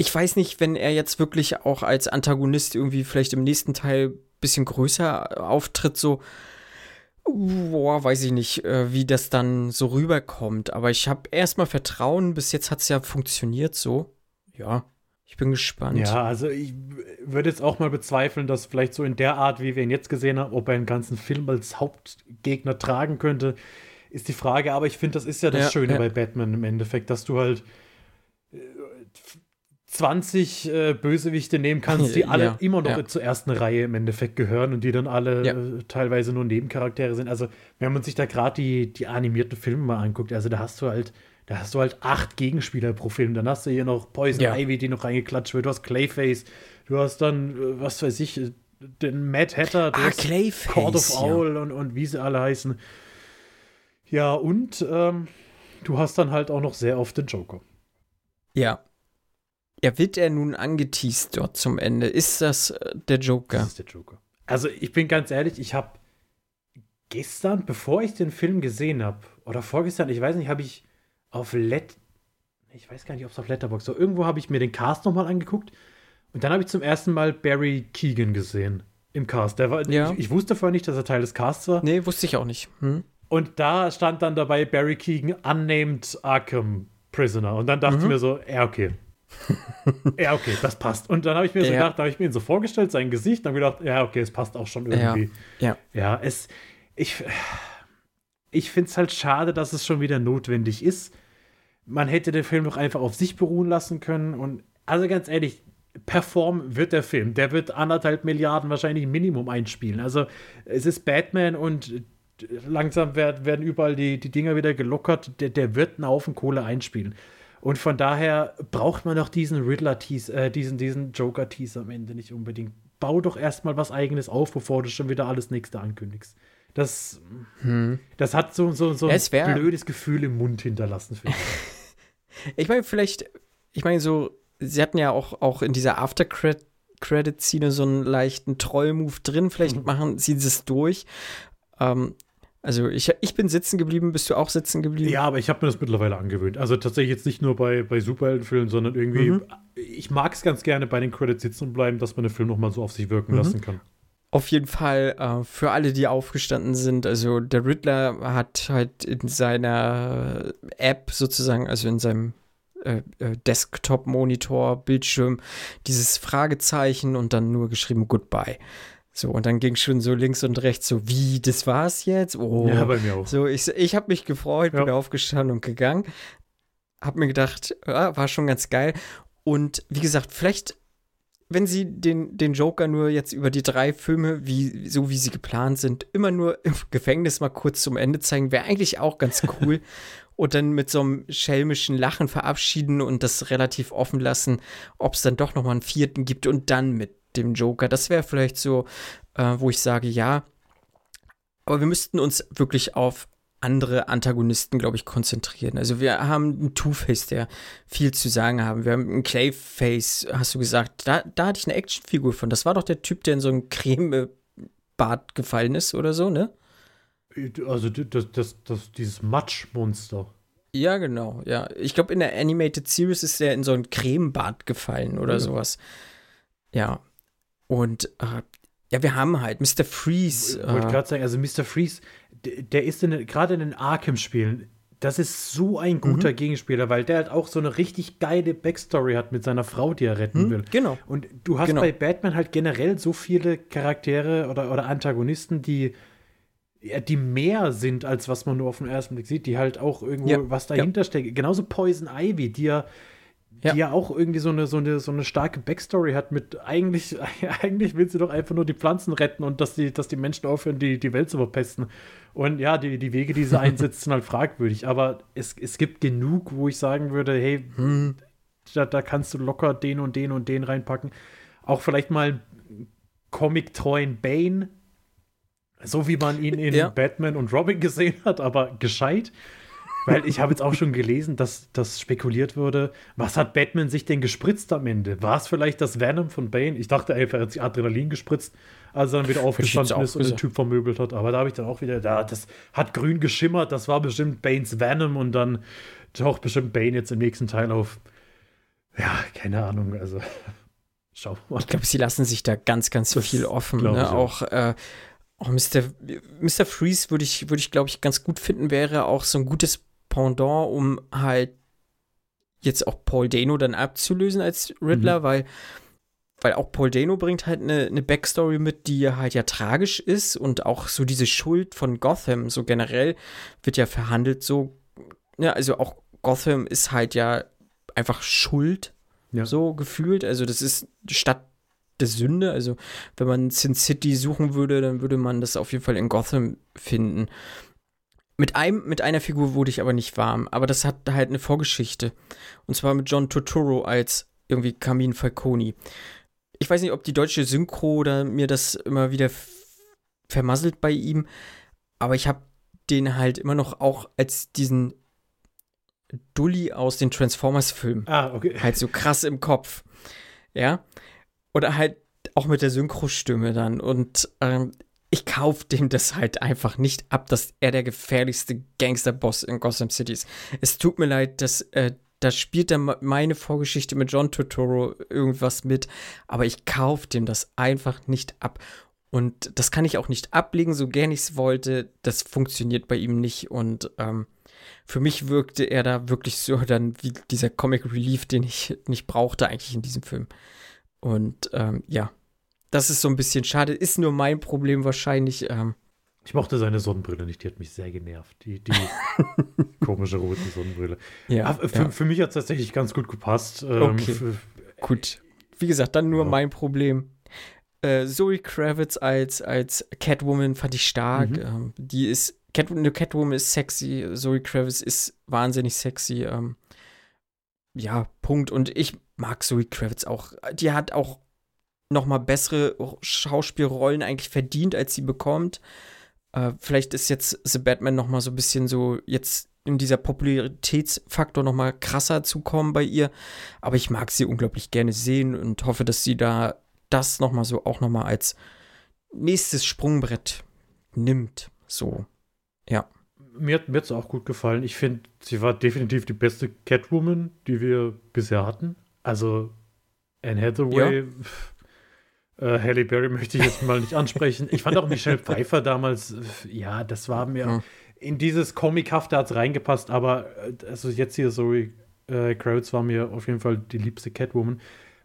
Speaker 3: Ich weiß nicht, wenn er jetzt wirklich auch als Antagonist irgendwie vielleicht im nächsten Teil bisschen größer auftritt, so, boah, weiß ich nicht, äh, wie das dann so rüberkommt. Aber ich habe erstmal Vertrauen, bis jetzt hat es ja funktioniert so. Ja, ich bin gespannt.
Speaker 4: Ja, also ich würde jetzt auch mal bezweifeln, dass vielleicht so in der Art, wie wir ihn jetzt gesehen haben, ob er einen ganzen Film als Hauptgegner tragen könnte, ist die Frage. Aber ich finde, das ist ja das
Speaker 3: Ja,
Speaker 4: Schöne
Speaker 3: ja.
Speaker 4: bei Batman im Endeffekt, dass du halt äh, 20 äh, Bösewichte nehmen kannst, die
Speaker 3: Ja,
Speaker 4: alle immer noch
Speaker 3: ja.
Speaker 4: zur ersten Reihe im Endeffekt gehören und die dann alle
Speaker 3: Ja.
Speaker 4: äh, teilweise nur Nebencharaktere sind. Also, wenn man sich da gerade die, die animierten Filme mal anguckt, also da hast du halt, da hast du halt acht Gegenspieler pro Film. Dann hast du hier noch Poison
Speaker 3: Ja.
Speaker 4: Ivy, die noch reingeklatscht wird, du hast Clayface, du hast dann, äh, was weiß ich, äh, den Mad Hatter, du
Speaker 3: Ah,
Speaker 4: hast
Speaker 3: Clayface,
Speaker 4: Court of
Speaker 3: ja.
Speaker 4: Owl und, und wie sie alle heißen. Ja, und ähm, du hast dann halt auch noch sehr oft den Joker.
Speaker 3: Ja. Ja, wird er nun angeteased dort zum Ende? Ist das äh, der Joker?
Speaker 4: Das ist der Joker. Also ich bin ganz ehrlich, ich habe gestern, bevor ich den Film gesehen habe, oder vorgestern, ich weiß nicht, habe ich auf Let, ich weiß gar nicht, ob es auf Letterboxd so irgendwo habe ich mir den Cast nochmal angeguckt und dann habe ich zum ersten Mal Barry Keegan gesehen im Cast. Der war,
Speaker 3: Ja.
Speaker 4: ich, ich wusste vorher nicht, dass er Teil des Casts war.
Speaker 3: Nee, wusste ich auch nicht. Hm?
Speaker 4: Und da stand dann dabei Barry Keegan unnamed Arkham Prisoner. Und dann dachte
Speaker 3: Mhm.
Speaker 4: ich mir so, ja, okay. ja, okay, das passt. Und dann habe ich mir so
Speaker 3: Ja.
Speaker 4: gedacht, da habe ich mir ihn so vorgestellt, sein Gesicht, dann gedacht, ja, okay, es passt auch schon irgendwie.
Speaker 3: Ja.
Speaker 4: Ja, es, ich, ich finde es halt schade, dass es schon wieder notwendig ist. Man hätte den Film doch einfach auf sich beruhen lassen können. Und also ganz ehrlich, perform wird der Film. Der wird anderthalb Milliarden wahrscheinlich Minimum einspielen. Also es ist Batman und langsam werd, werden überall die, die Dinger wieder gelockert. Der, der wird einen Haufen Kohle einspielen. Und von daher braucht man doch diesen Riddler-Teaser, äh, diesen, diesen Joker-Teaser am Ende nicht unbedingt. Bau doch erstmal was eigenes auf, bevor du schon wieder alles nächste ankündigst. Das, das hat so, so, so
Speaker 3: es wär-
Speaker 4: ein blödes Gefühl im Mund hinterlassen, finde ich.
Speaker 3: Ich meine, vielleicht, ich meine, so, sie hatten ja auch, auch in dieser After-Credit-Szene so einen leichten Troll-Move drin. Vielleicht machen sie das durch. Ähm, also, ich, ich bin sitzen geblieben. Bist du auch sitzen geblieben?
Speaker 4: Ja, aber ich habe mir das mittlerweile angewöhnt. Also tatsächlich jetzt nicht nur bei, bei Superheldenfilmen, sondern irgendwie,
Speaker 3: Mhm.
Speaker 4: ich mag es ganz gerne bei den Credits sitzen bleiben, dass man den Film nochmal so auf sich wirken
Speaker 3: Mhm.
Speaker 4: lassen kann.
Speaker 3: Auf jeden Fall äh, für alle, die aufgestanden sind. Also der Riddler hat halt in seiner App sozusagen, also in seinem äh, äh, Desktop-Monitor, Bildschirm, dieses Fragezeichen und dann nur geschrieben Goodbye. So, und dann ging schon so links und rechts so, wie, das war's jetzt? Oh.
Speaker 4: Ja, bei mir auch.
Speaker 3: So, ich, ich habe mich gefreut, bin
Speaker 4: Ja.
Speaker 3: aufgestanden und gegangen. Hab mir gedacht, ja, war schon ganz geil. Und wie gesagt, vielleicht, wenn sie den, den Joker nur jetzt über die drei Filme, wie, so wie sie geplant sind, immer nur im Gefängnis mal kurz zum Ende zeigen, wäre eigentlich auch ganz cool. und dann mit so einem schelmischen Lachen verabschieden und das relativ offen lassen, ob es dann doch noch mal einen vierten gibt und dann mit dem Joker. Das wäre vielleicht so, äh, wo ich sage, ja, aber wir müssten uns wirklich auf andere Antagonisten, glaube ich, konzentrieren. Also wir haben einen Two-Face, der viel zu sagen haben. Wir haben einen Clayface, hast du gesagt. Da, da hatte ich eine Actionfigur von. Das war doch der Typ, der in so ein Cremebad gefallen ist oder so, ne?
Speaker 4: Also das, das, das, dieses Matschmonster.
Speaker 3: Ja, genau, ja. Ich glaube, in der Animated Series ist der in so ein Cremebad gefallen oder
Speaker 4: Ja.
Speaker 3: sowas. Ja. Und äh, ja, wir haben halt Mr. Freeze.
Speaker 4: Ich wollte
Speaker 3: Äh,
Speaker 4: gerade sagen, also Mr. Freeze, der, ist gerade in den Arkham-Spielen, das ist so ein
Speaker 3: Mhm.
Speaker 4: guter Gegenspieler, weil der halt auch so eine richtig geile Backstory hat mit seiner Frau, die er retten
Speaker 3: hm,
Speaker 4: will.
Speaker 3: genau.
Speaker 4: Und du hast
Speaker 3: Genau.
Speaker 4: bei Batman halt generell so viele Charaktere oder, oder Antagonisten, die, ja, die mehr sind, als was man nur auf den ersten Blick sieht, die halt auch irgendwo
Speaker 3: Ja,
Speaker 4: was dahinter steckt. Genauso Poison Ivy, die ja,
Speaker 3: Ja.
Speaker 4: die ja auch irgendwie so eine, so, eine, so eine starke Backstory hat mit eigentlich, eigentlich will sie doch einfach nur die Pflanzen retten und dass die, dass die Menschen aufhören, die, die Welt zu verpesten. Und ja, die, die Wege, die sie einsetzt, sind halt fragwürdig. Aber es, es gibt genug, wo ich sagen würde, hey,
Speaker 3: Hm,
Speaker 4: da, da kannst du locker den und den und den reinpacken. Auch vielleicht mal comic-treuen Bane, so wie man ihn in
Speaker 3: Ja.
Speaker 4: Batman und Robin gesehen hat, aber gescheit. Weil ich habe jetzt auch schon gelesen, dass das spekuliert wurde, was hat Batman sich denn gespritzt am Ende? War es vielleicht das Venom von Bane? Ich dachte er hat sich Adrenalin gespritzt, als er dann wieder aufgestanden ist und den Typ vermöbelt hat. Aber da habe ich dann auch wieder, da, das hat grün geschimmert, das war bestimmt Banes Venom und dann taucht bestimmt Bane jetzt im nächsten Teil auf. Ja, keine Ahnung, also
Speaker 3: schau mal. Ich glaube, sie lassen sich da ganz, ganz das viel offen. Ne? Auch, äh, auch Mr. Mr. Freeze würde ich, würde ich glaube ich, ganz gut finden, wäre auch so ein gutes Pendant, um halt jetzt auch Paul Dano dann abzulösen als Riddler, mhm. weil, weil auch Paul Dano bringt halt eine, eine Backstory mit, die halt ja tragisch ist und auch so diese Schuld von Gotham, so generell wird ja verhandelt, so, ja, also auch Gotham ist halt ja einfach Schuld, ja. so gefühlt. Also das ist Stadt der Sünde. Also wenn man Sin City suchen würde, dann würde man das auf jeden Fall in Gotham finden. Mit, einem, mit einer Figur wurde ich aber nicht warm, aber das hat halt eine Vorgeschichte. Und zwar mit John Turturro als irgendwie Carmine Falconi. Ich weiß nicht, ob die deutsche Synchro oder mir das immer wieder vermasselt bei ihm, aber ich habe den halt immer noch auch als diesen Dully aus den Transformers-Filmen.
Speaker 4: Ah, okay.
Speaker 3: Halt so krass im Kopf. Ja. Oder halt auch mit der Synchrostimme dann. Und ähm, ich kaufe dem das halt einfach nicht ab, dass er der gefährlichste Gangsterboss in Gotham City ist. Es tut mir leid, dass äh, da spielt dann meine Vorgeschichte mit John Turturro irgendwas mit, aber ich kaufe dem das einfach nicht ab. Und das kann ich auch nicht ablegen, so gern ich es wollte. Das funktioniert bei ihm nicht. Und ähm, für mich wirkte er da wirklich so dann wie dieser Comic Relief, den ich nicht brauchte eigentlich in diesem Film. Und ähm, ja, das ist so ein bisschen schade. Ist nur mein Problem wahrscheinlich. Ähm,
Speaker 4: ich mochte seine Sonnenbrille nicht, die hat mich sehr genervt. Die, die komische rote Sonnenbrille. Ja, Aber für, ja. für mich hat es tatsächlich ganz gut gepasst.
Speaker 3: Ähm, okay. gut. Wie gesagt, dann nur ja. mein Problem. Äh, Zoe Kravitz als, als Catwoman fand ich stark. Mhm. Ähm, die ist, Cat, eine Catwoman ist sexy, Zoe Kravitz ist wahnsinnig sexy. Ähm, ja, Punkt. Und ich mag Zoe Kravitz auch. Die hat auch noch mal bessere Schauspielrollen eigentlich verdient, als sie bekommt. Äh, vielleicht ist jetzt The Batman noch mal so ein bisschen so jetzt in dieser Popularitätsfaktor noch mal krasser zu kommen bei ihr. Aber ich mag sie unglaublich gerne sehen und hoffe, dass sie da das noch mal so auch noch mal als nächstes Sprungbrett nimmt. So, ja.
Speaker 4: Mir hat es auch gut gefallen. Ich finde, sie war definitiv die beste Catwoman, die wir bisher hatten. Also Anne Hathaway, ja. Äh, Halle Berry möchte ich jetzt mal nicht ansprechen. Ich fand auch Michelle Pfeiffer damals, ja, das war mir ja. in dieses Comichafte hat es reingepasst, aber äh, also jetzt hier so äh, Crowds war mir auf jeden Fall die liebste Catwoman.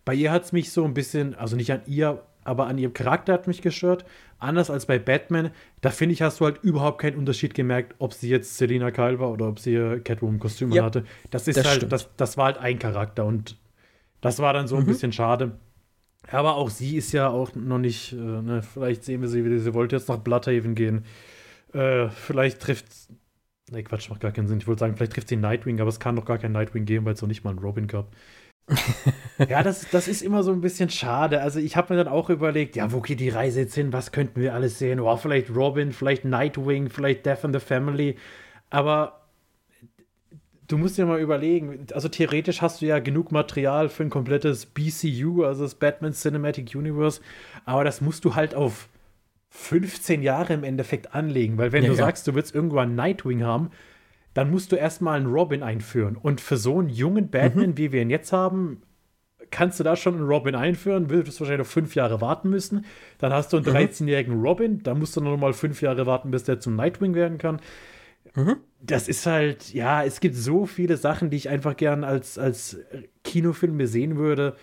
Speaker 4: Bei ihr hat es mich so ein bisschen, also nicht an ihr, aber an ihrem Charakter hat mich gestört. Anders als bei Batman, da finde ich, hast du halt überhaupt keinen Unterschied gemerkt, ob sie jetzt Selina Kyle war oder ob sie Catwoman-Kostüm ja, hatte. Das ist das halt, das, das war halt ein Charakter und das war dann so ein mhm. bisschen schade. Aber auch sie ist ja auch noch nicht, äh, ne, vielleicht sehen wir sie wieder, sie wollte jetzt nach Bloodhaven gehen. Äh, vielleicht trifft, ne Quatsch, macht gar keinen Sinn. Ich wollte sagen, vielleicht trifft sie Nightwing, aber es kann doch gar kein Nightwing geben, weil es noch nicht mal einen Robin gab. ja, das, das ist immer so ein bisschen schade. Also ich habe mir dann auch überlegt, ja, wo geht die Reise jetzt hin? Was könnten wir alles sehen? Oh, vielleicht Robin, vielleicht Nightwing, vielleicht Death in the Family. Aber du musst dir mal überlegen, also theoretisch hast du ja genug Material für ein komplettes BCU, also das Batman Cinematic Universe, aber das musst du halt auf 15 Jahre im Endeffekt anlegen, weil wenn ja, du ja. sagst, du willst irgendwann Nightwing haben, dann musst du erstmal einen Robin einführen. Und für so einen jungen Batman, mhm. wie wir ihn jetzt haben, kannst du da schon einen Robin einführen, würdest du wahrscheinlich noch fünf Jahre warten müssen. Dann hast du einen mhm. 13-jährigen Robin, da musst du noch mal fünf Jahre warten, bis der zum Nightwing werden kann. Mhm. Das ist halt, ja, es gibt so viele Sachen, die ich einfach gern als, als Kinofilme sehen würde.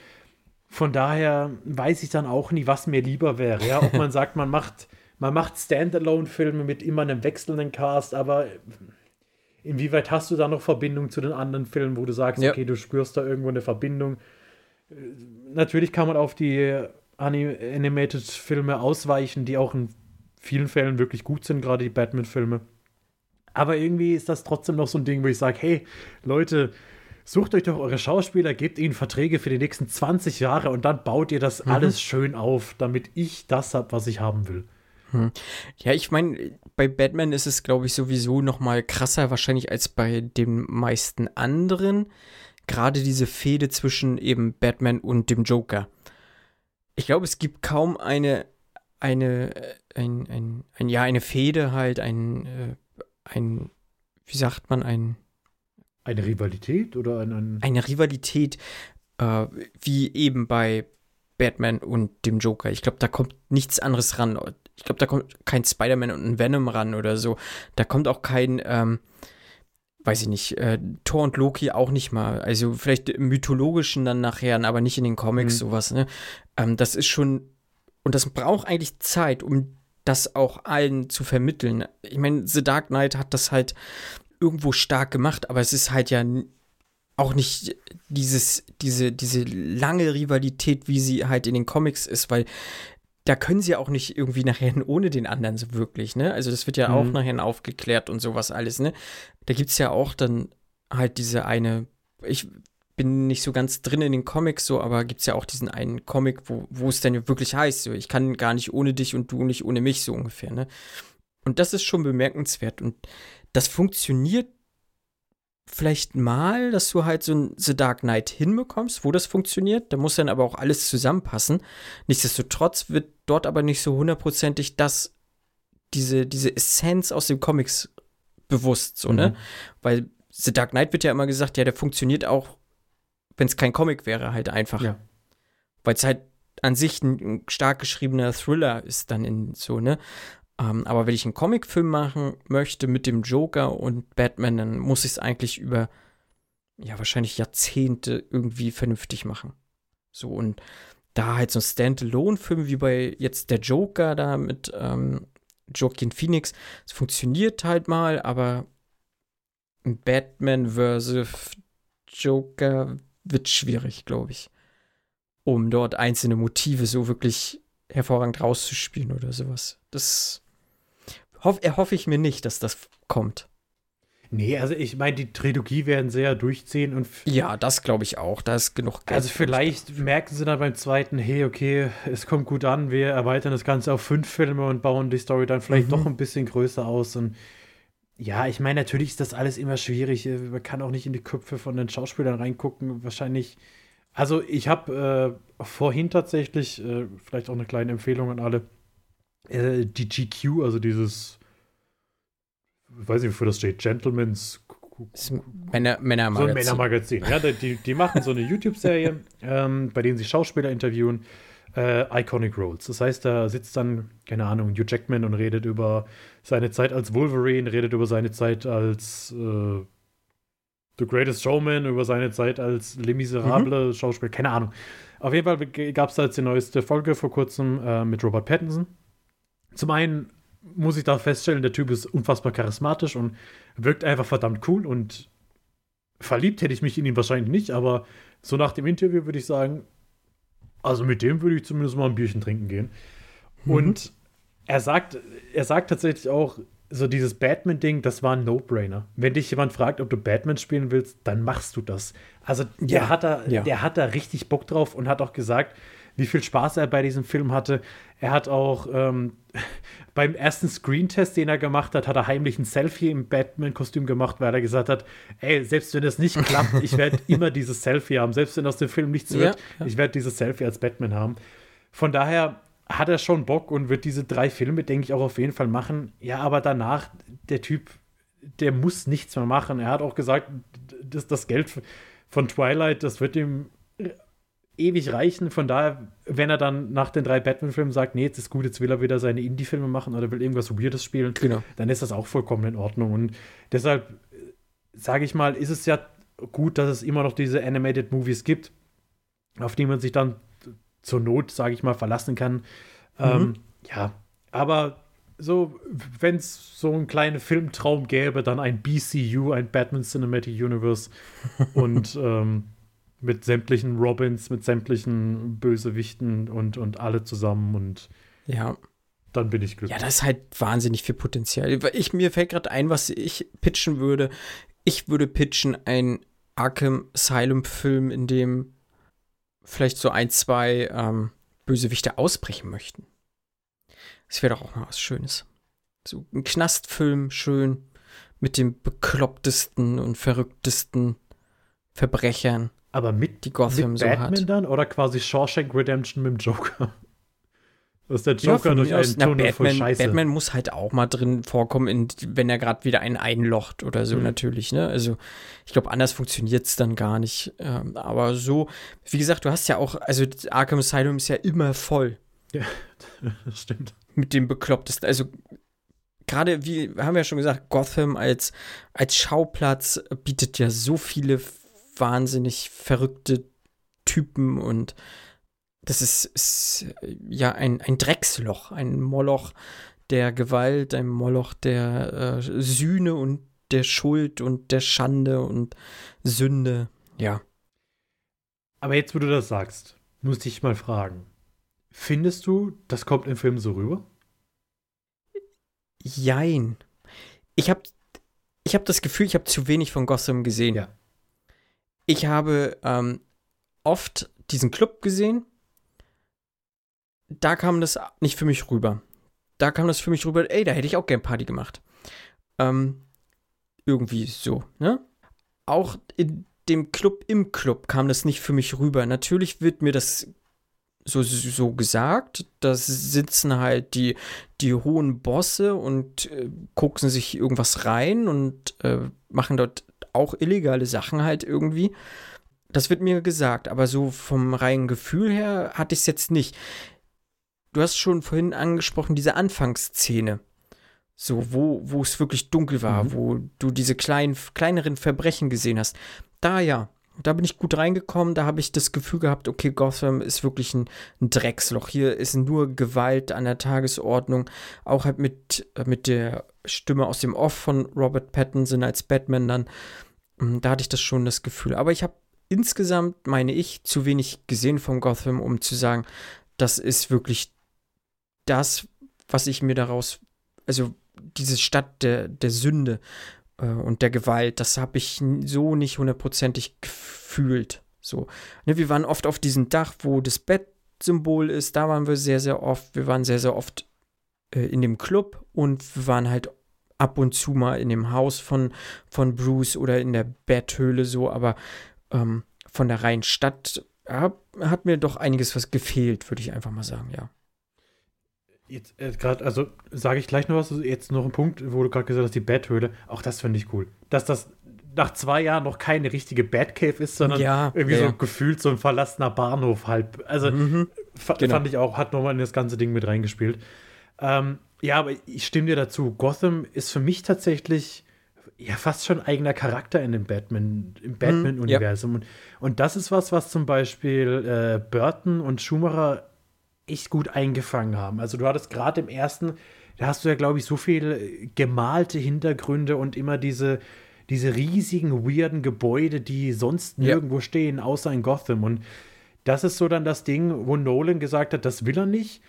Speaker 4: Von daher weiß ich dann auch nie, was mir lieber wäre. Ja, ob man sagt, man macht, man macht Standalone-Filme mit immer einem wechselnden Cast, aber inwieweit hast du da noch Verbindung zu den anderen Filmen, wo du sagst, ja. okay, du spürst da irgendwo eine Verbindung? Natürlich kann man auf die Animated-Filme ausweichen, die auch in vielen Fällen wirklich gut sind, gerade die Batman-Filme. Aber irgendwie ist das trotzdem noch so ein Ding, wo ich sage, hey, Leute, sucht euch doch eure Schauspieler, gebt ihnen Verträge für die nächsten 20 Jahre und dann baut ihr das mhm. alles schön auf, damit ich das habe, was ich haben will.
Speaker 3: Hm. Ja, ich meine, bei Batman ist es, glaube ich, sowieso noch mal krasser wahrscheinlich als bei den meisten anderen. Gerade diese Fehde zwischen eben Batman und dem Joker. Ich glaube, es gibt kaum eine, eine, äh, ein, ein, ein ja, eine Fehde halt, ein, äh, ein, wie sagt man, ein
Speaker 4: eine Rivalität oder ein, ein
Speaker 3: eine Rivalität, äh, wie eben bei Batman und dem Joker. Ich glaube, da kommt nichts anderes ran. Ich glaube, da kommt kein Spider-Man und ein Venom ran oder so. Da kommt auch kein, ähm, weiß ich nicht, äh, Thor und Loki auch nicht mal. Also vielleicht im mythologischen dann nachher, aber nicht in den Comics mhm. sowas. Ne? Ähm, das ist schon, und das braucht eigentlich Zeit, um das auch allen zu vermitteln. Ich meine, The Dark Knight hat das halt irgendwo stark gemacht, aber es ist halt ja auch nicht dieses, diese, diese lange Rivalität, wie sie halt in den Comics ist, weil da können sie auch nicht irgendwie nachher ohne den anderen so wirklich, ne? Also das wird ja mhm. auch nachher aufgeklärt und sowas alles, ne? Da gibt es ja auch dann halt diese eine, ich bin nicht so ganz drin in den Comics so, aber gibt es ja auch diesen einen Comic, wo, wo es dann wirklich heißt, so, ich kann gar nicht ohne dich und du nicht ohne mich, so ungefähr, ne? Und das ist schon bemerkenswert und das funktioniert vielleicht mal, dass du halt so ein The Dark Knight hinbekommst, wo das funktioniert. Da muss dann aber auch alles zusammenpassen. Nichtsdestotrotz wird dort aber nicht so hundertprozentig das, diese, diese Essenz aus den Comics bewusst, so, ne? mhm. ne? Weil The Dark Knight wird ja immer gesagt, ja, der funktioniert auch, wenn es kein Comic wäre, halt einfach. Ja. Weil es halt an sich ein stark geschriebener Thriller ist dann in so, ne? Ähm, aber wenn ich einen Comicfilm machen möchte mit dem Joker und Batman, dann muss ich es eigentlich über, ja, wahrscheinlich Jahrzehnte irgendwie vernünftig machen. So, und da halt so ein Standalone-Film wie bei jetzt der Joker da mit ähm, Joaquin Phoenix, es funktioniert halt mal, aber Batman vs. Joker wird schwierig, glaube ich. Um dort einzelne Motive so wirklich hervorragend rauszuspielen oder sowas. Das hoff, erhoffe ich mir nicht, dass das kommt.
Speaker 4: Nee, also ich meine, die Trilogie werden sehr durchziehen und.
Speaker 3: Ja, das glaube ich auch. Da ist genug
Speaker 4: Geld. Also vielleicht merken sie dann beim zweiten, hey, okay, es kommt gut an, wir erweitern das Ganze auf fünf Filme und bauen die Story dann vielleicht mhm. doch ein bisschen größer aus. Und ja, ich meine, natürlich ist das alles immer schwierig. Man kann auch nicht in die Köpfe von den Schauspielern reingucken. Wahrscheinlich. Also ich habe äh, vorhin tatsächlich, äh, vielleicht auch eine kleine Empfehlung an alle äh, die GQ, also dieses, weiß nicht, wofür das steht, Gentleman's
Speaker 3: Männer, Männermagazin.
Speaker 4: So ein Männermagazin. Ja, die, die machen so eine YouTube-Serie, ähm, bei denen sie Schauspieler interviewen. Äh, Iconic Roles. Das heißt, da sitzt dann, keine Ahnung, Hugh Jackman und redet über seine Zeit als Wolverine, redet über seine Zeit als äh, The Greatest Showman, über seine Zeit als Les Miserables mhm. Schauspieler, keine Ahnung. Auf jeden Fall gab es da jetzt die neueste Folge vor kurzem äh, mit Robert Pattinson. Zum einen muss ich da feststellen, der Typ ist unfassbar charismatisch und wirkt einfach verdammt cool und verliebt hätte ich mich in ihn wahrscheinlich nicht, aber so nach dem Interview würde ich sagen, also mit dem würde ich zumindest mal ein Bierchen trinken gehen. Mhm. Und er sagt, er sagt tatsächlich auch, so dieses Batman-Ding, das war ein No-Brainer. Wenn dich jemand fragt, ob du Batman spielen willst, dann machst du das. Also der, ja, hat, da, ja. der hat da richtig Bock drauf und hat auch gesagt, wie viel Spaß er bei diesem Film hatte. Er hat auch ähm, beim ersten Screentest, den er gemacht hat, hat er heimlich ein Selfie im Batman-Kostüm gemacht, weil er gesagt hat, ey, selbst wenn das nicht klappt, ich werde immer dieses Selfie haben. Selbst wenn aus dem Film nichts wird, ja. ich werde dieses Selfie als Batman haben. Von daher hat er schon Bock und wird diese drei Filme, denke ich, auch auf jeden Fall machen. Ja, aber danach, der Typ, der muss nichts mehr machen. Er hat auch gesagt, dass das Geld von Twilight, das wird ihm ewig reichen. Von daher, wenn er dann nach den drei Batman-Filmen sagt, nee, jetzt ist gut, jetzt will er wieder seine Indie-Filme machen oder will irgendwas Weirdes spielen, genau. dann ist das auch vollkommen in Ordnung. Und deshalb, sage ich mal, ist es ja gut, dass es immer noch diese Animated Movies gibt, auf die man sich dann zur Not, sage ich mal, verlassen kann. Mhm. Ähm, ja, aber so, wenn es so einen kleinen Filmtraum gäbe, dann ein BCU, ein Batman Cinematic Universe und ähm, mit sämtlichen Robins, mit sämtlichen Bösewichten und, und alle zusammen und
Speaker 3: ja.
Speaker 4: Dann bin ich glücklich.
Speaker 3: Ja, das ist halt wahnsinnig viel Potenzial. Ich, mir fällt gerade ein, was ich pitchen würde. Ich würde pitchen ein Arkham Asylum-Film, in dem vielleicht so ein, zwei ähm, Bösewichte ausbrechen möchten. Das wäre doch auch mal was Schönes. So ein Knastfilm, schön, mit den beklopptesten und verrücktesten Verbrechern,
Speaker 4: Aber mit,
Speaker 3: die Gotham
Speaker 4: mit
Speaker 3: so
Speaker 4: Batman
Speaker 3: hat.
Speaker 4: dann oder quasi Shawshank Redemption mit dem Joker? Dass der
Speaker 3: Ja,
Speaker 4: Joker
Speaker 3: von
Speaker 4: durch
Speaker 3: mir aus,
Speaker 4: einen
Speaker 3: na,
Speaker 4: Tunnel voll
Speaker 3: Batman,
Speaker 4: Scheiße.
Speaker 3: Batman muss halt auch mal drin vorkommen, in, wenn er gerade wieder einen einlocht oder so
Speaker 4: Mhm.
Speaker 3: natürlich. Ne? Also ich glaube, anders funktioniert es dann gar nicht. Ähm, aber so, wie gesagt, du hast ja auch, also Arkham Asylum ist ja immer voll
Speaker 4: das stimmt.
Speaker 3: mit dem beklopptesten. Also gerade, wie haben wir ja schon gesagt, Gotham als, als Schauplatz bietet ja so viele wahnsinnig verrückte Typen und das ist, ist ja ein, ein Drecksloch, ein Moloch der Gewalt, ein Moloch der äh, Sühne und der Schuld und der Schande und Sünde. Ja.
Speaker 4: Aber jetzt, wo du das sagst, muss ich mal fragen. Findest du, das kommt im Film so rüber?
Speaker 3: Jein. Ich habe ich hab das Gefühl, ich habe zu wenig von Gotham gesehen.
Speaker 4: Ja.
Speaker 3: Ich habe ähm, oft diesen Club gesehen. Da kam das nicht für mich rüber. Da kam das für mich rüber, ey, da hätte ich auch gern Party gemacht. Ähm, irgendwie so, ne? Auch in dem Club im Club kam das nicht für mich rüber. Natürlich wird mir das so, so gesagt. Da sitzen halt die, die hohen Bosse und äh, gucken sich irgendwas rein und äh, machen dort auch illegale Sachen halt irgendwie. Das wird mir gesagt, aber so vom reinen Gefühl her hatte ich es jetzt nicht. Du hast schon vorhin angesprochen, diese Anfangsszene. So, wo, wo es wirklich dunkel war,
Speaker 4: Mhm.
Speaker 3: wo du diese kleinen, kleineren Verbrechen gesehen hast. Da ja, da bin ich gut reingekommen, da habe ich das Gefühl gehabt, okay, Gotham ist wirklich ein, ein Drecksloch. Hier ist nur Gewalt an der Tagesordnung. Auch halt mit, äh, mit der Stimme aus dem Off von Robert Pattinson als Batman dann. Mm, Da hatte ich das schon das Gefühl. Aber ich habe insgesamt, meine ich, zu wenig gesehen von Gotham, um zu sagen, das ist wirklich das, was ich mir daraus, also diese Stadt der, der Sünde äh, und der Gewalt, das habe ich so nicht hundertprozentig gefühlt. So. Ne, wir waren oft auf diesem Dach, wo das Bettsymbol ist, da waren wir sehr, sehr oft. Wir waren sehr, sehr oft äh, in dem Club und wir waren halt ab und zu mal in dem Haus von, von Bruce oder in der Betthöhle so, aber ähm, von der reinen Stadt hat mir doch einiges was gefehlt, würde ich einfach mal sagen, ja.
Speaker 4: Jetzt äh, gerade, also sage ich gleich noch was, jetzt noch ein Punkt, wo du gerade gesagt hast, die Betthöhle, auch das finde ich cool. Dass das nach zwei Jahren noch keine richtige Batcave ist, sondern
Speaker 3: Ja,
Speaker 4: irgendwie
Speaker 3: ja,
Speaker 4: so
Speaker 3: ja.
Speaker 4: gefühlt so ein verlassener Bahnhof halb. Also
Speaker 3: Mhm.
Speaker 4: fa
Speaker 3: genau.
Speaker 4: fand ich auch, hat nochmal in das ganze Ding mit reingespielt. Ähm, ja, aber ich stimme dir dazu. Gotham ist für mich tatsächlich ja fast schon eigener Charakter in dem Batman, im Batman-Universum. Und, und das ist was, was zum Beispiel äh, Burton und Schumacher echt gut eingefangen haben. Also du hattest gerade im ersten, da hast du ja, glaube ich, so viel gemalte Hintergründe und immer diese, diese riesigen, weirden Gebäude, die sonst
Speaker 3: Ja.
Speaker 4: nirgendwo stehen, außer in Gotham. Und das ist so dann das Ding, wo Nolan gesagt hat, das will er nicht.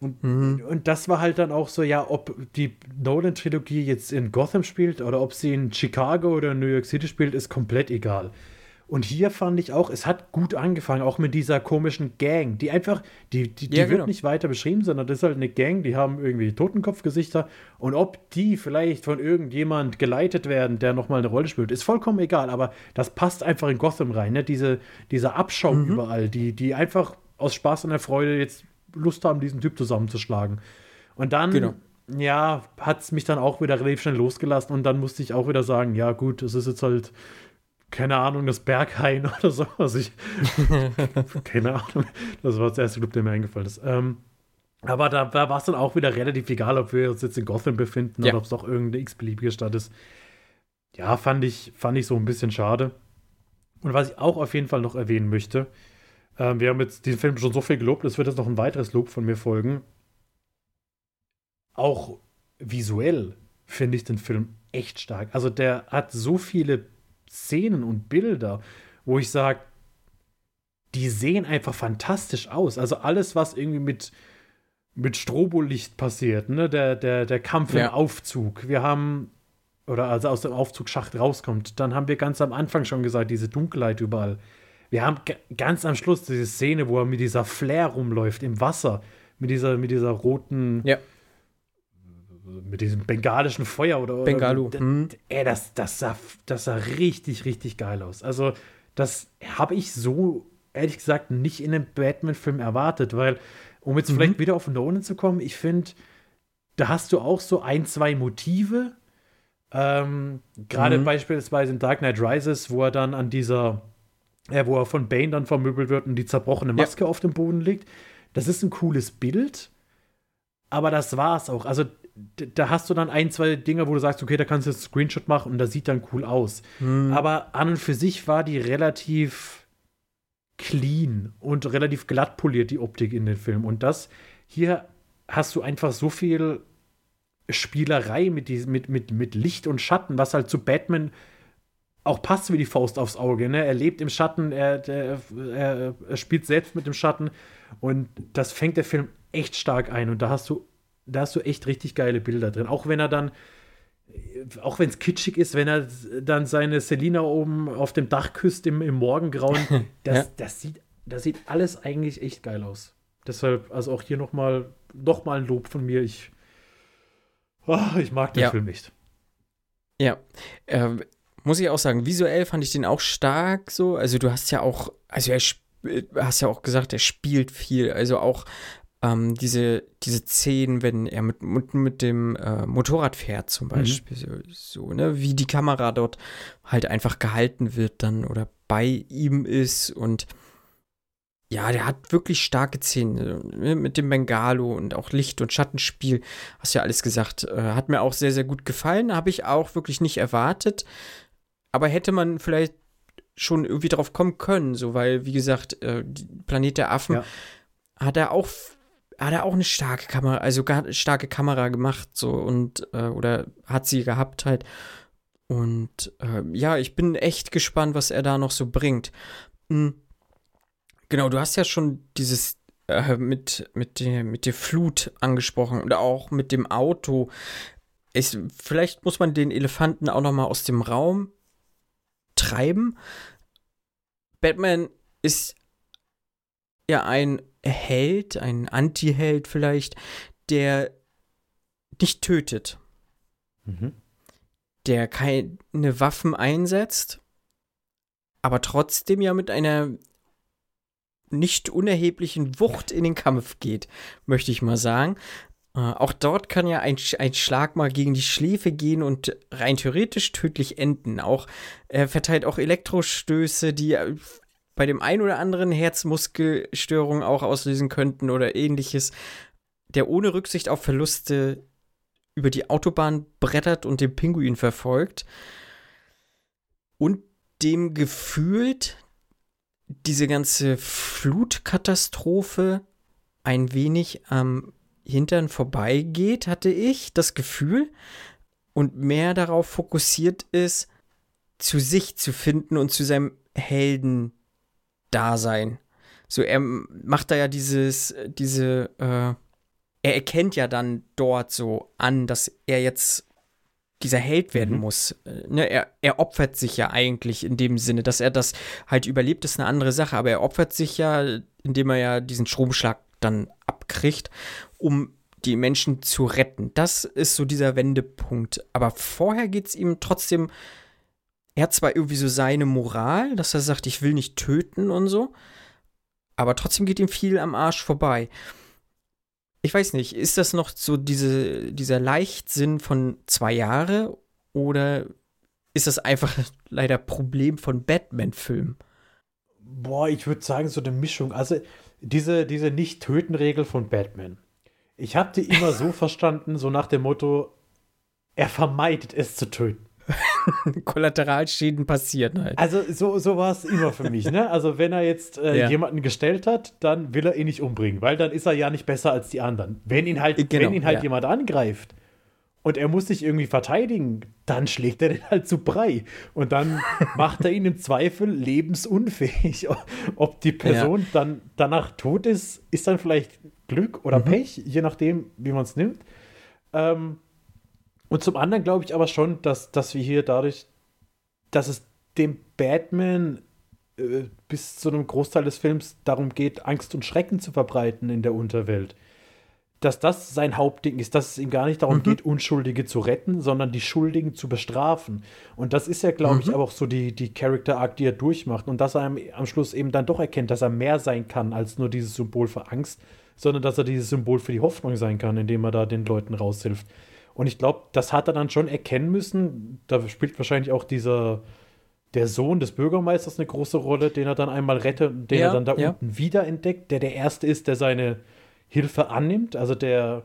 Speaker 4: Und, und das war halt dann auch so, ja, ob die Nolan-Trilogie jetzt in Gotham spielt oder ob sie in Chicago oder New York City spielt, ist komplett egal. Und hier fand ich auch, es hat gut angefangen, auch mit dieser komischen Gang, die einfach, die, die, die
Speaker 3: Ja,
Speaker 4: wird
Speaker 3: genau.
Speaker 4: nicht weiter beschrieben, sondern das ist halt eine Gang, die haben irgendwie Totenkopfgesichter. Und ob die vielleicht von irgendjemand geleitet werden, der nochmal eine Rolle spielt, ist vollkommen egal. Aber das passt einfach in Gotham rein, ne? Diese, dieser Abschaum
Speaker 3: Mhm.
Speaker 4: überall, die, die einfach aus Spaß und der Freude jetzt Lust haben, diesen Typ zusammenzuschlagen. Und dann,
Speaker 3: Genau.
Speaker 4: ja, hat es mich dann auch wieder relativ schnell losgelassen und dann musste ich auch wieder sagen, ja gut, es ist jetzt halt, keine Ahnung, das Berghain oder so. Also ich, keine Ahnung, das war das erste Club, der mir eingefallen ist. Ähm, aber da, da war es dann auch wieder relativ egal, ob wir uns jetzt in Gotham befinden
Speaker 3: Ja.
Speaker 4: oder ob es doch irgendeine x-beliebige Stadt ist. Ja, fand ich, fand ich so ein bisschen schade. Und was ich auch auf jeden Fall noch erwähnen möchte, ähm, wir haben jetzt diesen Film schon so viel gelobt, es wird jetzt noch ein weiteres Lob von mir folgen. Auch visuell finde ich den Film echt stark. Also der hat so viele Szenen und Bilder, wo ich sage, die sehen einfach fantastisch aus. Also alles, was irgendwie mit, mit Strobolicht passiert, ne? der, der, der Kampf
Speaker 3: Ja.
Speaker 4: im Aufzug. Wir haben, oder also aus dem Aufzugsschacht rauskommt, dann haben wir ganz am Anfang schon gesagt, diese Dunkelheit überall. Wir haben ganz am Schluss diese Szene, wo er mit dieser Flair rumläuft im Wasser, mit dieser, mit dieser roten
Speaker 3: Ja.
Speaker 4: Mit diesem bengalischen Feuer oder
Speaker 3: Bengalo.
Speaker 4: Oder,
Speaker 3: hm.
Speaker 4: Ey, das, das, sah, das sah richtig, richtig geil aus. Also, das habe ich so, ehrlich gesagt, nicht in einem Batman-Film erwartet, weil, um jetzt
Speaker 3: Mhm.
Speaker 4: vielleicht wieder auf Nolan zu kommen, ich finde, da hast du auch so ein, zwei Motive. Ähm, Gerade
Speaker 3: Mhm.
Speaker 4: beispielsweise in Dark Knight Rises, wo er dann an dieser, ja, wo er von Bane dann vermöbelt wird und die zerbrochene
Speaker 3: Ja.
Speaker 4: Maske auf dem Boden liegt. Das ist ein cooles Bild, aber das war's auch. Also da hast du dann ein, zwei Dinge, wo du sagst, okay, da kannst du jetzt einen Screenshot machen und das sieht dann cool aus.
Speaker 3: Hm.
Speaker 4: Aber an und für sich war die relativ clean und relativ glatt poliert, die Optik in den Film. Und das hier hast du einfach so viel Spielerei mit, diesem, mit, mit, mit Licht und Schatten, was halt zu Batman auch passt wie die Faust aufs Auge. Ne? Er lebt im Schatten, er, der, er, er spielt selbst mit dem Schatten und das fängt der Film echt stark ein. Und da hast du, da hast du echt richtig geile Bilder drin. Auch wenn er dann, auch wenn es kitschig ist, wenn er dann seine Selina oben auf dem Dach küsst im, im Morgengrauen, das,
Speaker 3: Ja.
Speaker 4: das, sieht, das sieht alles eigentlich echt geil aus. Deshalb, also auch hier nochmal noch mal ein Lob von mir. Ich, oh, ich mag den
Speaker 3: Ja.
Speaker 4: Film nicht.
Speaker 3: Ja, ähm, muss ich auch sagen, visuell fand ich den auch stark so. Also du hast ja auch, also er sp- äh, hast ja auch gesagt, er spielt viel. Also auch ähm, diese, diese Szenen, wenn er mit, mit, mit dem äh, Motorrad fährt zum Beispiel, so, so, ne, wie die Kamera dort halt einfach gehalten wird dann oder bei ihm ist und ja, der hat wirklich starke Szenen ne, mit dem Bengalo und auch Licht- und Schattenspiel. Hast ja alles gesagt. Äh, hat mir auch sehr, sehr gut gefallen. Habe ich auch wirklich nicht erwartet. Aber hätte man vielleicht schon irgendwie drauf kommen können, so, weil, wie gesagt, äh, Planet der Affen
Speaker 4: Ja.
Speaker 3: hat er auch hat er auch eine starke Kamera, also gar, starke Kamera gemacht, so und äh, oder hat sie gehabt halt. Und äh, ja, ich bin echt gespannt, was er da noch so bringt. Hm. Genau, du hast ja schon dieses äh, mit, mit, der, mit der Flut angesprochen und auch mit dem Auto. Ich, vielleicht muss man den Elefanten auch noch mal aus dem Raum treiben. Batman ist ja ein Held, ein Anti-Held vielleicht, der nicht tötet,
Speaker 4: Mhm.
Speaker 3: der keine Waffen einsetzt, aber trotzdem ja mit einer nicht unerheblichen Wucht in den Kampf geht, möchte ich mal sagen. Äh, auch dort kann ja ein, ein Schlag mal gegen die Schläfe gehen und rein theoretisch tödlich enden. Auch er verteilt auch Elektrostöße, die äh, bei dem ein oder anderen Herzmuskelstörungen auch auslösen könnten oder ähnliches. Der ohne Rücksicht auf Verluste über die Autobahn brettert und den Pinguin verfolgt. Und dem gefühlt diese ganze Flutkatastrophe ein wenig am Hintern vorbeigeht, hatte ich das Gefühl, und mehr darauf fokussiert ist, zu sich zu finden und zu seinem Helden-Dasein. So, er macht da ja dieses, diese, äh, er erkennt ja dann dort so an, dass er jetzt dieser Held werden
Speaker 4: Mhm.
Speaker 3: muss. Äh, Ne, er, er opfert sich ja eigentlich in dem Sinne, dass er das halt überlebt, ist eine andere Sache, aber er opfert sich ja, indem er ja diesen Stromschlag dann abkriegt, um die Menschen zu retten. Das ist so dieser Wendepunkt. Aber vorher geht es ihm trotzdem, er hat zwar irgendwie so seine Moral, dass er sagt, ich will nicht töten und so, aber trotzdem geht ihm viel am Arsch vorbei. Ich weiß nicht, ist das noch so diese, dieser Leichtsinn von zwei Jahre oder ist das einfach leider Problem von Batman-Filmen?
Speaker 4: Boah, ich würde sagen, so eine Mischung. Also, diese, diese Nicht-Töten-Regel von Batman. Ich habe die immer so verstanden, so nach dem Motto, er vermeidet es zu töten.
Speaker 3: Kollateralschäden passieren halt.
Speaker 4: Also, so, so war es immer für mich. Ne? Also, wenn er jetzt äh,
Speaker 3: Ja.
Speaker 4: jemanden gestellt hat, dann will er ihn nicht umbringen, weil dann ist er ja nicht besser als die anderen. Wenn ihn halt,
Speaker 3: Genau,
Speaker 4: wenn ihn halt
Speaker 3: ja.
Speaker 4: jemand angreift und er muss sich irgendwie verteidigen, dann schlägt er den halt zu Brei. Und dann macht er ihn im Zweifel lebensunfähig. Ob die Person dann danach tot ist, ist dann vielleicht Glück oder
Speaker 3: Mhm.
Speaker 4: Pech, je nachdem, wie man es nimmt. Ähm, und zum anderen glaube ich aber schon, dass, dass wir hier dadurch, dass es dem Batman äh, bis zu einem Großteil des Films darum geht, Angst und Schrecken zu verbreiten in der Unterwelt, dass das sein Hauptding ist, dass es ihm gar nicht darum mhm. geht, Unschuldige zu retten, sondern die Schuldigen zu bestrafen. Und das ist ja, glaube mhm. ich, auch so die, die Character Arc, die er durchmacht. Und dass er am, am Schluss eben dann doch erkennt, dass er mehr sein kann als nur dieses Symbol für Angst, sondern dass er dieses Symbol für die Hoffnung sein kann, indem er da den Leuten raushilft. Und ich glaube, das hat er dann schon erkennen müssen. Da spielt wahrscheinlich auch dieser der Sohn des Bürgermeisters eine große Rolle, den er dann einmal rettet und den ja, er dann da ja. unten wiederentdeckt, der der Erste ist, der seine Hilfe annimmt, also der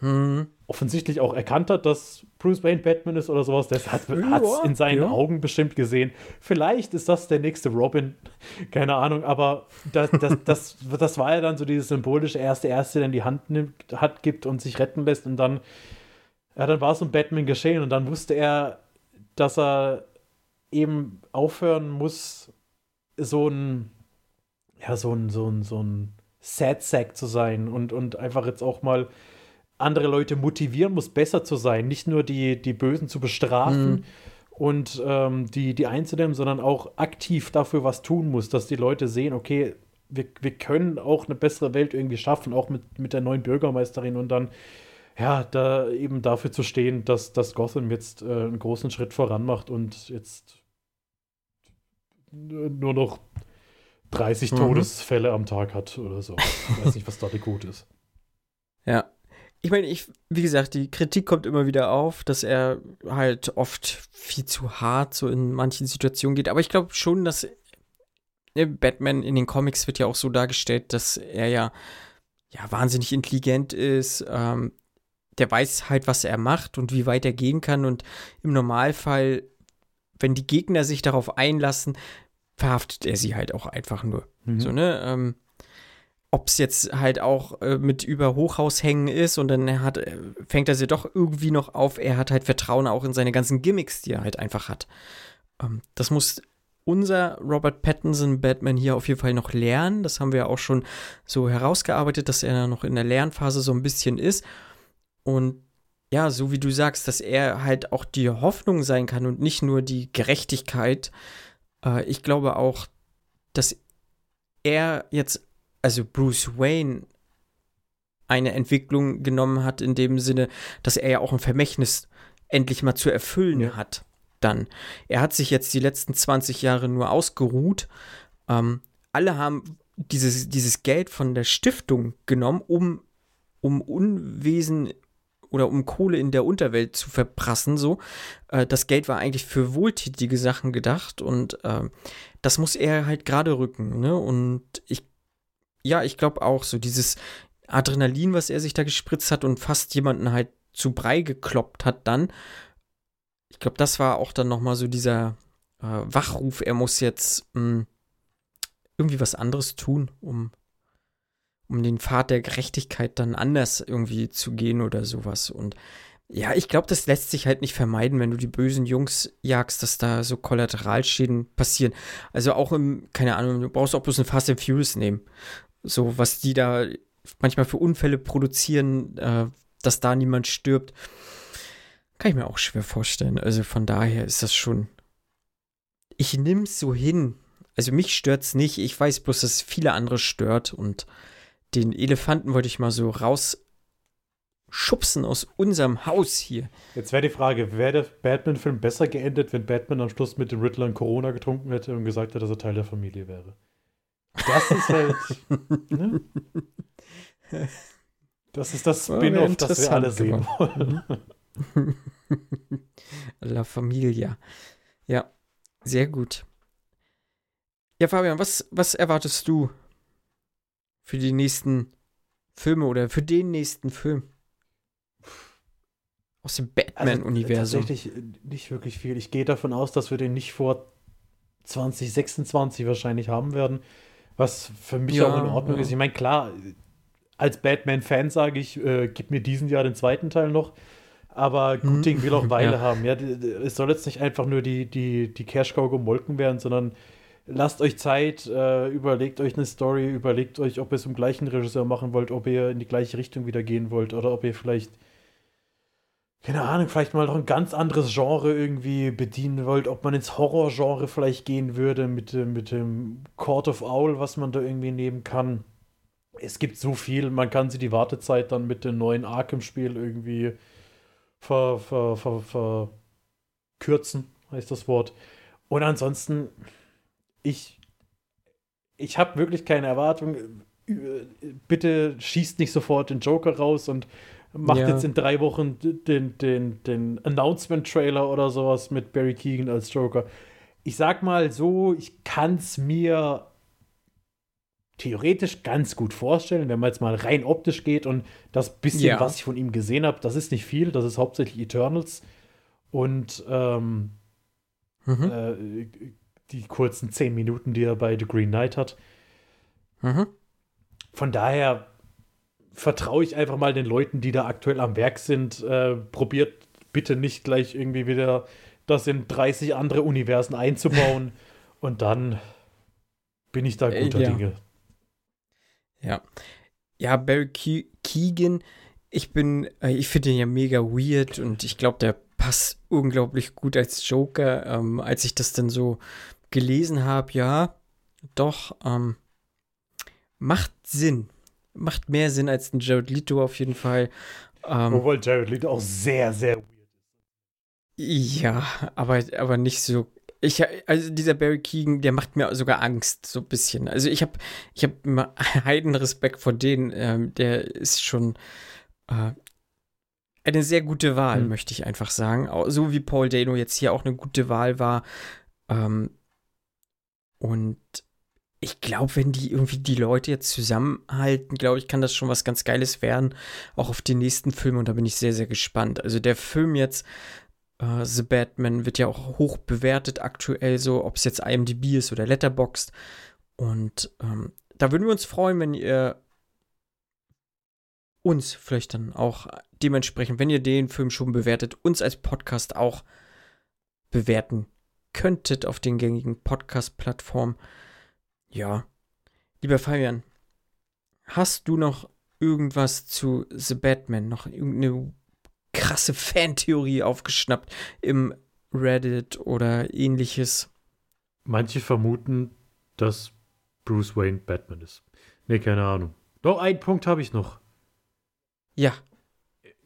Speaker 4: hm. offensichtlich auch erkannt hat, dass Bruce Wayne Batman ist oder sowas. Der hat es in seinen ja. Augen bestimmt gesehen. Vielleicht ist das der nächste Robin, keine Ahnung, aber das, das, das, das war ja dann so dieses symbolische erste Erste, der in die Hand nimmt, hat, gibt und sich retten lässt und dann, ja, dann war es um Batman geschehen und dann wusste er, dass er eben aufhören muss, so ein, ja, so ein, so ein, so ein Sad Sack zu sein und, und einfach jetzt auch mal andere Leute motivieren muss, besser zu sein. Nicht nur die, die Bösen zu bestrafen mhm. und ähm, die, die einzudämmen, sondern auch aktiv dafür was tun muss, dass die Leute sehen, okay, wir, wir können auch eine bessere Welt irgendwie schaffen, auch mit, mit der neuen Bürgermeisterin und dann, ja, da eben dafür zu stehen, dass, dass Gotham jetzt äh, einen großen Schritt voran macht und jetzt nur noch 30 mhm. Todesfälle am Tag hat oder so. Ich weiß nicht, was da die gut ist.
Speaker 3: Ja. Ich meine, ich, wie gesagt, die Kritik kommt immer wieder auf, dass er halt oft viel zu hart so in manchen Situationen geht. Aber ich glaube schon, dass ne, Batman in den Comics wird ja auch so dargestellt, dass er ja, ja wahnsinnig intelligent ist. Ähm, der weiß halt, was er macht und wie weit er gehen kann. Und im Normalfall, wenn die Gegner sich darauf einlassen, verhaftet er sie halt auch einfach nur. Mhm. So, ne? Ähm, ob es jetzt halt auch äh, mit über Hochhaus hängen ist und dann hat, äh, fängt er sie doch irgendwie noch auf. Er hat halt Vertrauen auch in seine ganzen Gimmicks, die er halt einfach hat. Ähm, das muss unser Robert Pattinson Batman hier auf jeden Fall noch lernen. Das haben wir auch schon so herausgearbeitet, dass er noch in der Lernphase so ein bisschen ist. Und ja, so wie du sagst, dass er halt auch die Hoffnung sein kann und nicht nur die Gerechtigkeit, äh, ich glaube auch, dass er jetzt, also Bruce Wayne, eine Entwicklung genommen hat, in dem Sinne, dass er ja auch ein Vermächtnis endlich mal zu erfüllen ja. hat. Dann. Er hat sich jetzt die letzten 20 Jahre nur ausgeruht. Ähm, alle haben dieses, dieses Geld von der Stiftung genommen, um, um Unwesen oder um Kohle in der Unterwelt zu verprassen, so. Äh, das Geld war eigentlich für wohltätige Sachen gedacht und äh, das muss er halt gerade rücken, ne? Und ich, ja, ich glaube auch so dieses Adrenalin, was er sich da gespritzt hat und fast jemanden halt zu Brei gekloppt hat dann. Ich glaube, das war auch dann nochmal so dieser äh, Wachruf, er muss jetzt mh, hm, irgendwie was anderes tun, um um den Pfad der Gerechtigkeit dann anders irgendwie zu gehen oder sowas. Und ja, ich glaube, das lässt sich halt nicht vermeiden, wenn du die bösen Jungs jagst, dass da so Kollateralschäden passieren. Also auch im, keine Ahnung, du brauchst auch bloß ein Fast and Furious nehmen. So, was die da manchmal für Unfälle produzieren, äh, dass da niemand stirbt. Kann ich mir auch schwer vorstellen. Also von daher ist das schon. Ich nehme es so hin. Also mich stört es nicht. Ich weiß bloß, dass es viele andere stört und den Elefanten wollte ich mal so rausschubsen aus unserem Haus hier.
Speaker 4: Jetzt wäre die Frage, wäre der Batman-Film besser geendet, wenn Batman am Schluss mit dem Riddler in Corona getrunken hätte und gesagt hätte, dass er Teil der Familie wäre? Das ist halt. ne? Das ist das Spin-off, das wir alle sehen wollen.
Speaker 3: La Familia. Ja, sehr gut. Ja, Fabian, was, was erwartest du für die nächsten Filme oder für den nächsten Film? Aus dem Batman-Universum.
Speaker 4: Also, tatsächlich äh, nicht wirklich viel. Ich gehe davon aus, dass wir den nicht vor 2026 wahrscheinlich haben werden. Was für mich ja, auch in Ordnung ja. ist. Ich meine, klar, als Batman-Fan sage ich, äh, gib mir diesen Jahr den zweiten Teil noch. Aber gut Ding will auch Weile ja. haben. Ja, es soll jetzt nicht einfach nur die, die, die Cash-Cow gemolken werden, sondern lasst euch Zeit, äh, überlegt euch eine Story, überlegt euch, ob ihr es im gleichen Regisseur machen wollt, ob ihr in die gleiche Richtung wieder gehen wollt oder ob ihr vielleicht, keine Ahnung, vielleicht mal noch ein ganz anderes Genre irgendwie bedienen wollt, ob man ins Horrorgenre vielleicht gehen würde mit, mit dem Court of Owl, was man da irgendwie nehmen kann. es gibt so viel, man kann sie die Wartezeit dann mit dem neuen Arkham-Spiel irgendwie ver, ver, ver, verkürzen, heißt das Wort. Und ansonsten, ich, ich habe wirklich keine Erwartung. Bitte schießt nicht sofort den Joker raus und macht ja. jetzt in drei Wochen den, den, den Announcement-Trailer oder sowas mit Barry Keegan als Joker. Ich sag mal so, ich kann es mir theoretisch ganz gut vorstellen, wenn man jetzt mal rein optisch geht und das bisschen, ja. was ich von ihm gesehen habe, das ist nicht viel, das ist hauptsächlich Eternals und ähm, mhm. äh, die kurzen zehn Minuten, die er bei The Green Knight hat. Mhm. Von daher vertraue ich einfach mal den Leuten, die da aktuell am Werk sind. Äh, probiert bitte nicht gleich irgendwie wieder das in 30 andere Universen einzubauen und dann bin ich da äh, guter ja. Dinge.
Speaker 3: Ja. Ja, Barry Ke Keegan, ich bin, äh, ich finde ihn ja mega weird und ich glaube, der passt unglaublich gut als Joker. Ähm, als ich das dann so gelesen habe, ja, doch, ähm, macht Sinn. Macht mehr Sinn als ein Jared Leto auf jeden Fall.
Speaker 4: Ähm, Obwohl Jared Leto auch sehr, sehr weird
Speaker 3: ist. Ja, aber, aber nicht so ich, also dieser Barry Keegan, der macht mir sogar Angst, so ein bisschen. Also ich habe ich hab heiden Respekt vor denen. Ähm, der ist schon äh, eine sehr gute Wahl, mhm. möchte ich einfach sagen. So wie Paul Dano jetzt hier auch eine gute Wahl war. Ähm, und ich glaube, wenn die irgendwie die Leute jetzt zusammenhalten, glaube ich, kann das schon was ganz Geiles werden. Auch auf die nächsten Filme. Und da bin ich sehr, sehr gespannt. Also der Film jetzt Uh, The Batman wird ja auch hoch bewertet aktuell, so ob es jetzt IMDb ist oder Letterboxd. Und ähm, da würden wir uns freuen, wenn ihr uns vielleicht dann auch dementsprechend, wenn ihr den Film schon bewertet, uns als Podcast auch bewerten könntet auf den gängigen Podcast-Plattformen. Ja. Lieber Fabian, hast du noch irgendwas zu The Batman? Noch irgendeine krasse Fantheorie aufgeschnappt im Reddit oder ähnliches.
Speaker 4: Manche vermuten, dass Bruce Wayne Batman ist. Nee, keine Ahnung. Doch, einen Punkt habe ich noch.
Speaker 3: Ja.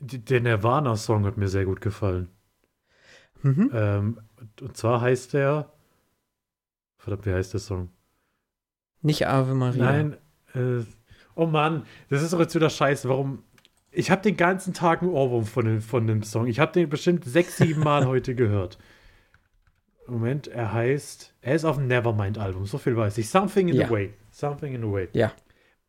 Speaker 4: Der Nirvana-Song hat mir sehr gut gefallen. Mhm. Ähm, und zwar heißt der. Verdammt, wie heißt der Song?
Speaker 3: Nicht Ave Maria.
Speaker 4: Nein. Äh, oh Mann, das ist doch jetzt wieder scheiße. Warum ich habe den ganzen Tag einen Ohrwurm von dem, von dem Song. Ich habe den bestimmt sechs, sieben Mal heute gehört. Moment, er heißt, er ist auf dem Nevermind-Album, so viel weiß ich. Something in ja. the Way. Something in the Way.
Speaker 3: Ja.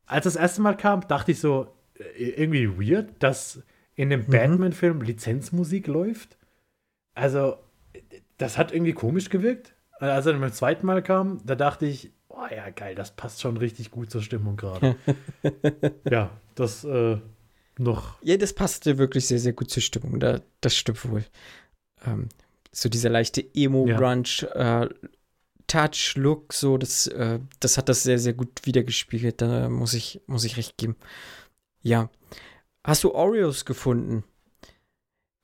Speaker 4: Als das erste Mal kam, dachte ich so, äh, irgendwie weird, dass in dem mhm. Batman-Film Lizenzmusik läuft. Also, das hat irgendwie komisch gewirkt. Als er dann beim zweiten Mal kam, da dachte ich, oh ja, geil, das passt schon richtig gut zur Stimmung gerade. ja, das, äh, noch.
Speaker 3: Ja, das passte wirklich sehr, sehr gut zur Stimmung. Da, das stimmt wohl. Ähm, so dieser leichte Emo-Grunge, ja. äh, Touch-Look, so, das, äh, das hat das sehr, sehr gut wiedergespiegelt. Da muss ich, muss ich recht geben. Ja. Hast du Oreos gefunden?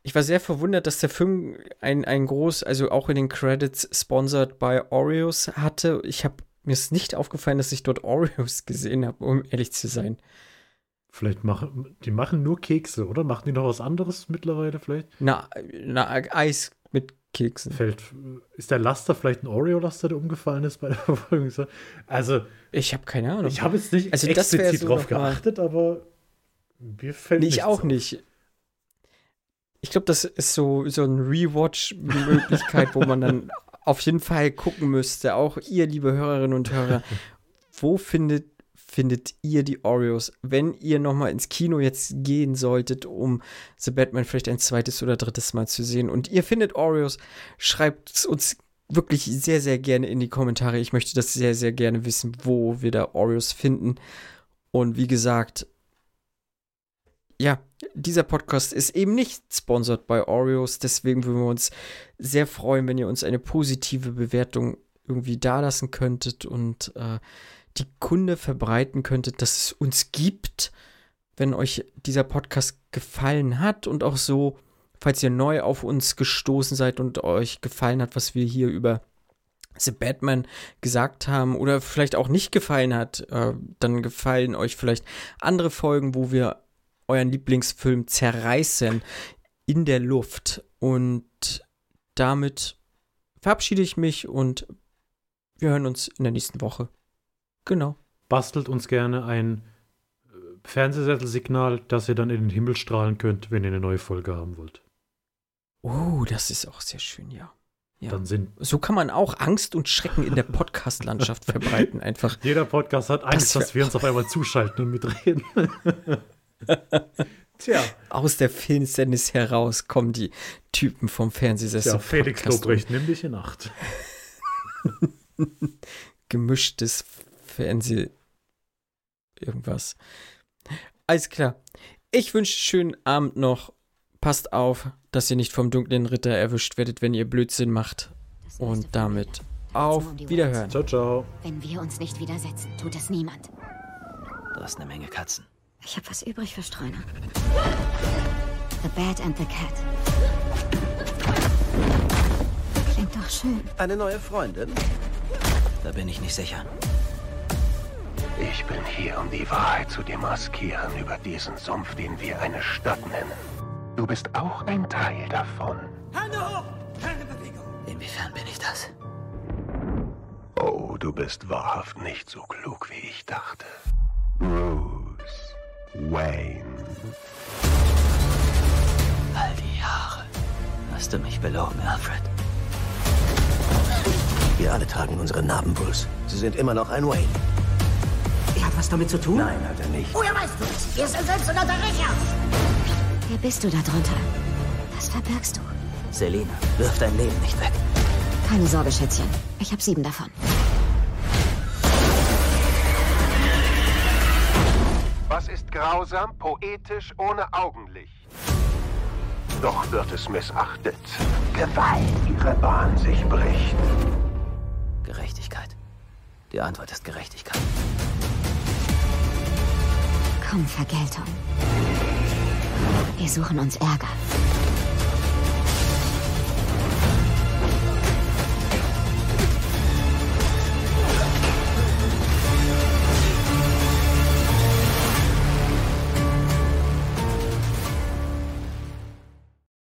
Speaker 3: Ich war sehr verwundert, dass der Film ein, ein groß, also auch in den Credits sponsored by Oreos hatte. Ich habe mir ist nicht aufgefallen, dass ich dort Oreos gesehen habe, um ehrlich zu sein.
Speaker 4: Vielleicht machen, die machen nur Kekse, oder? Machen die noch was anderes mittlerweile vielleicht?
Speaker 3: Na, na Eis mit Keksen.
Speaker 4: Fällt, ist der Laster vielleicht ein Oreo-Laster, der umgefallen ist bei der Verfolgung? Also.
Speaker 3: Ich habe keine Ahnung.
Speaker 4: Ich habe jetzt nicht also explizit so drauf geachtet, aber mir fällt
Speaker 3: nee, Ich auch nicht. Ich glaube, das ist so, so eine Rewatch-Möglichkeit, wo man dann auf jeden Fall gucken müsste, auch ihr, liebe Hörerinnen und Hörer, wo findet findet ihr die Oreos, wenn ihr nochmal ins Kino jetzt gehen solltet, um The Batman vielleicht ein zweites oder drittes Mal zu sehen und ihr findet Oreos, schreibt es uns wirklich sehr, sehr gerne in die Kommentare. Ich möchte das sehr, sehr gerne wissen, wo wir da Oreos finden. Und wie gesagt, ja, dieser Podcast ist eben nicht sponsored bei Oreos, deswegen würden wir uns sehr freuen, wenn ihr uns eine positive Bewertung irgendwie dalassen könntet und äh, die Kunde verbreiten könntet, dass es uns gibt, wenn euch dieser Podcast gefallen hat und auch so, falls ihr neu auf uns gestoßen seid und euch gefallen hat, was wir hier über The Batman gesagt haben oder vielleicht auch nicht gefallen hat, äh, dann gefallen euch vielleicht andere Folgen, wo wir euren Lieblingsfilm zerreißen in der Luft. Und damit verabschiede ich mich und wir hören uns in der nächsten Woche. Genau.
Speaker 4: Bastelt uns gerne ein äh, Fernsehsesselsignal, das ihr dann in den Himmel strahlen könnt, wenn ihr eine neue Folge haben wollt.
Speaker 3: Oh, das ist auch sehr schön, ja. ja.
Speaker 4: Dann sind
Speaker 3: so kann man auch Angst und Schrecken in der Podcast-Landschaft verbreiten, einfach.
Speaker 4: jeder Podcast hat Angst,
Speaker 3: wär-
Speaker 4: dass wir uns auf einmal zuschalten und mitreden. Tja,
Speaker 3: Aus der Filmsendis heraus kommen die Typen vom Fernsehsessel.
Speaker 4: tja Felix Lobrecht, nimm dich in Acht.
Speaker 3: Gemischtes Fernseh. Irgendwas. Alles klar. Ich wünsche schönen Abend noch. Passt auf, dass ihr nicht vom dunklen Ritter erwischt werdet, wenn ihr Blödsinn macht. Und damit auf Wiederhören.
Speaker 4: Ciao, ciao.
Speaker 2: Wenn wir uns nicht widersetzen, tut es niemand.
Speaker 1: Du hast eine Menge Katzen.
Speaker 2: Ich habe was übrig für Streuner. The Bad and the Cat. Klingt doch schön.
Speaker 1: Eine neue Freundin? Da bin ich nicht sicher.
Speaker 5: Ich bin hier, um die Wahrheit zu demaskieren über diesen Sumpf, den wir eine Stadt nennen. Du bist auch ein Teil davon.
Speaker 1: Inwiefern bin ich das?
Speaker 5: Oh, du bist wahrhaft nicht so klug, wie ich dachte. Bruce Wayne.
Speaker 1: All die Jahre hast du mich belogen, Alfred.
Speaker 6: Wir alle tragen unsere Narben, Bruce. Sie sind immer noch ein Wayne.
Speaker 7: Er hat was damit zu tun?
Speaker 6: Nein, hat er nicht.
Speaker 7: Woher weißt du es? Wir sind selbsternannter Rächer.
Speaker 2: Wer bist du da drunter? Was verbirgst du?
Speaker 1: Selina, wirf dein Leben nicht weg.
Speaker 2: Keine Sorge, Schätzchen. Ich habe sieben davon.
Speaker 5: Was ist grausam, poetisch, ohne Augenlicht? Doch wird es missachtet. Gewalt ihre Bahn sich bricht.
Speaker 1: Gerechtigkeit. Die Antwort ist Gerechtigkeit.
Speaker 2: Komm, Vergeltung. Wir suchen uns Ärger.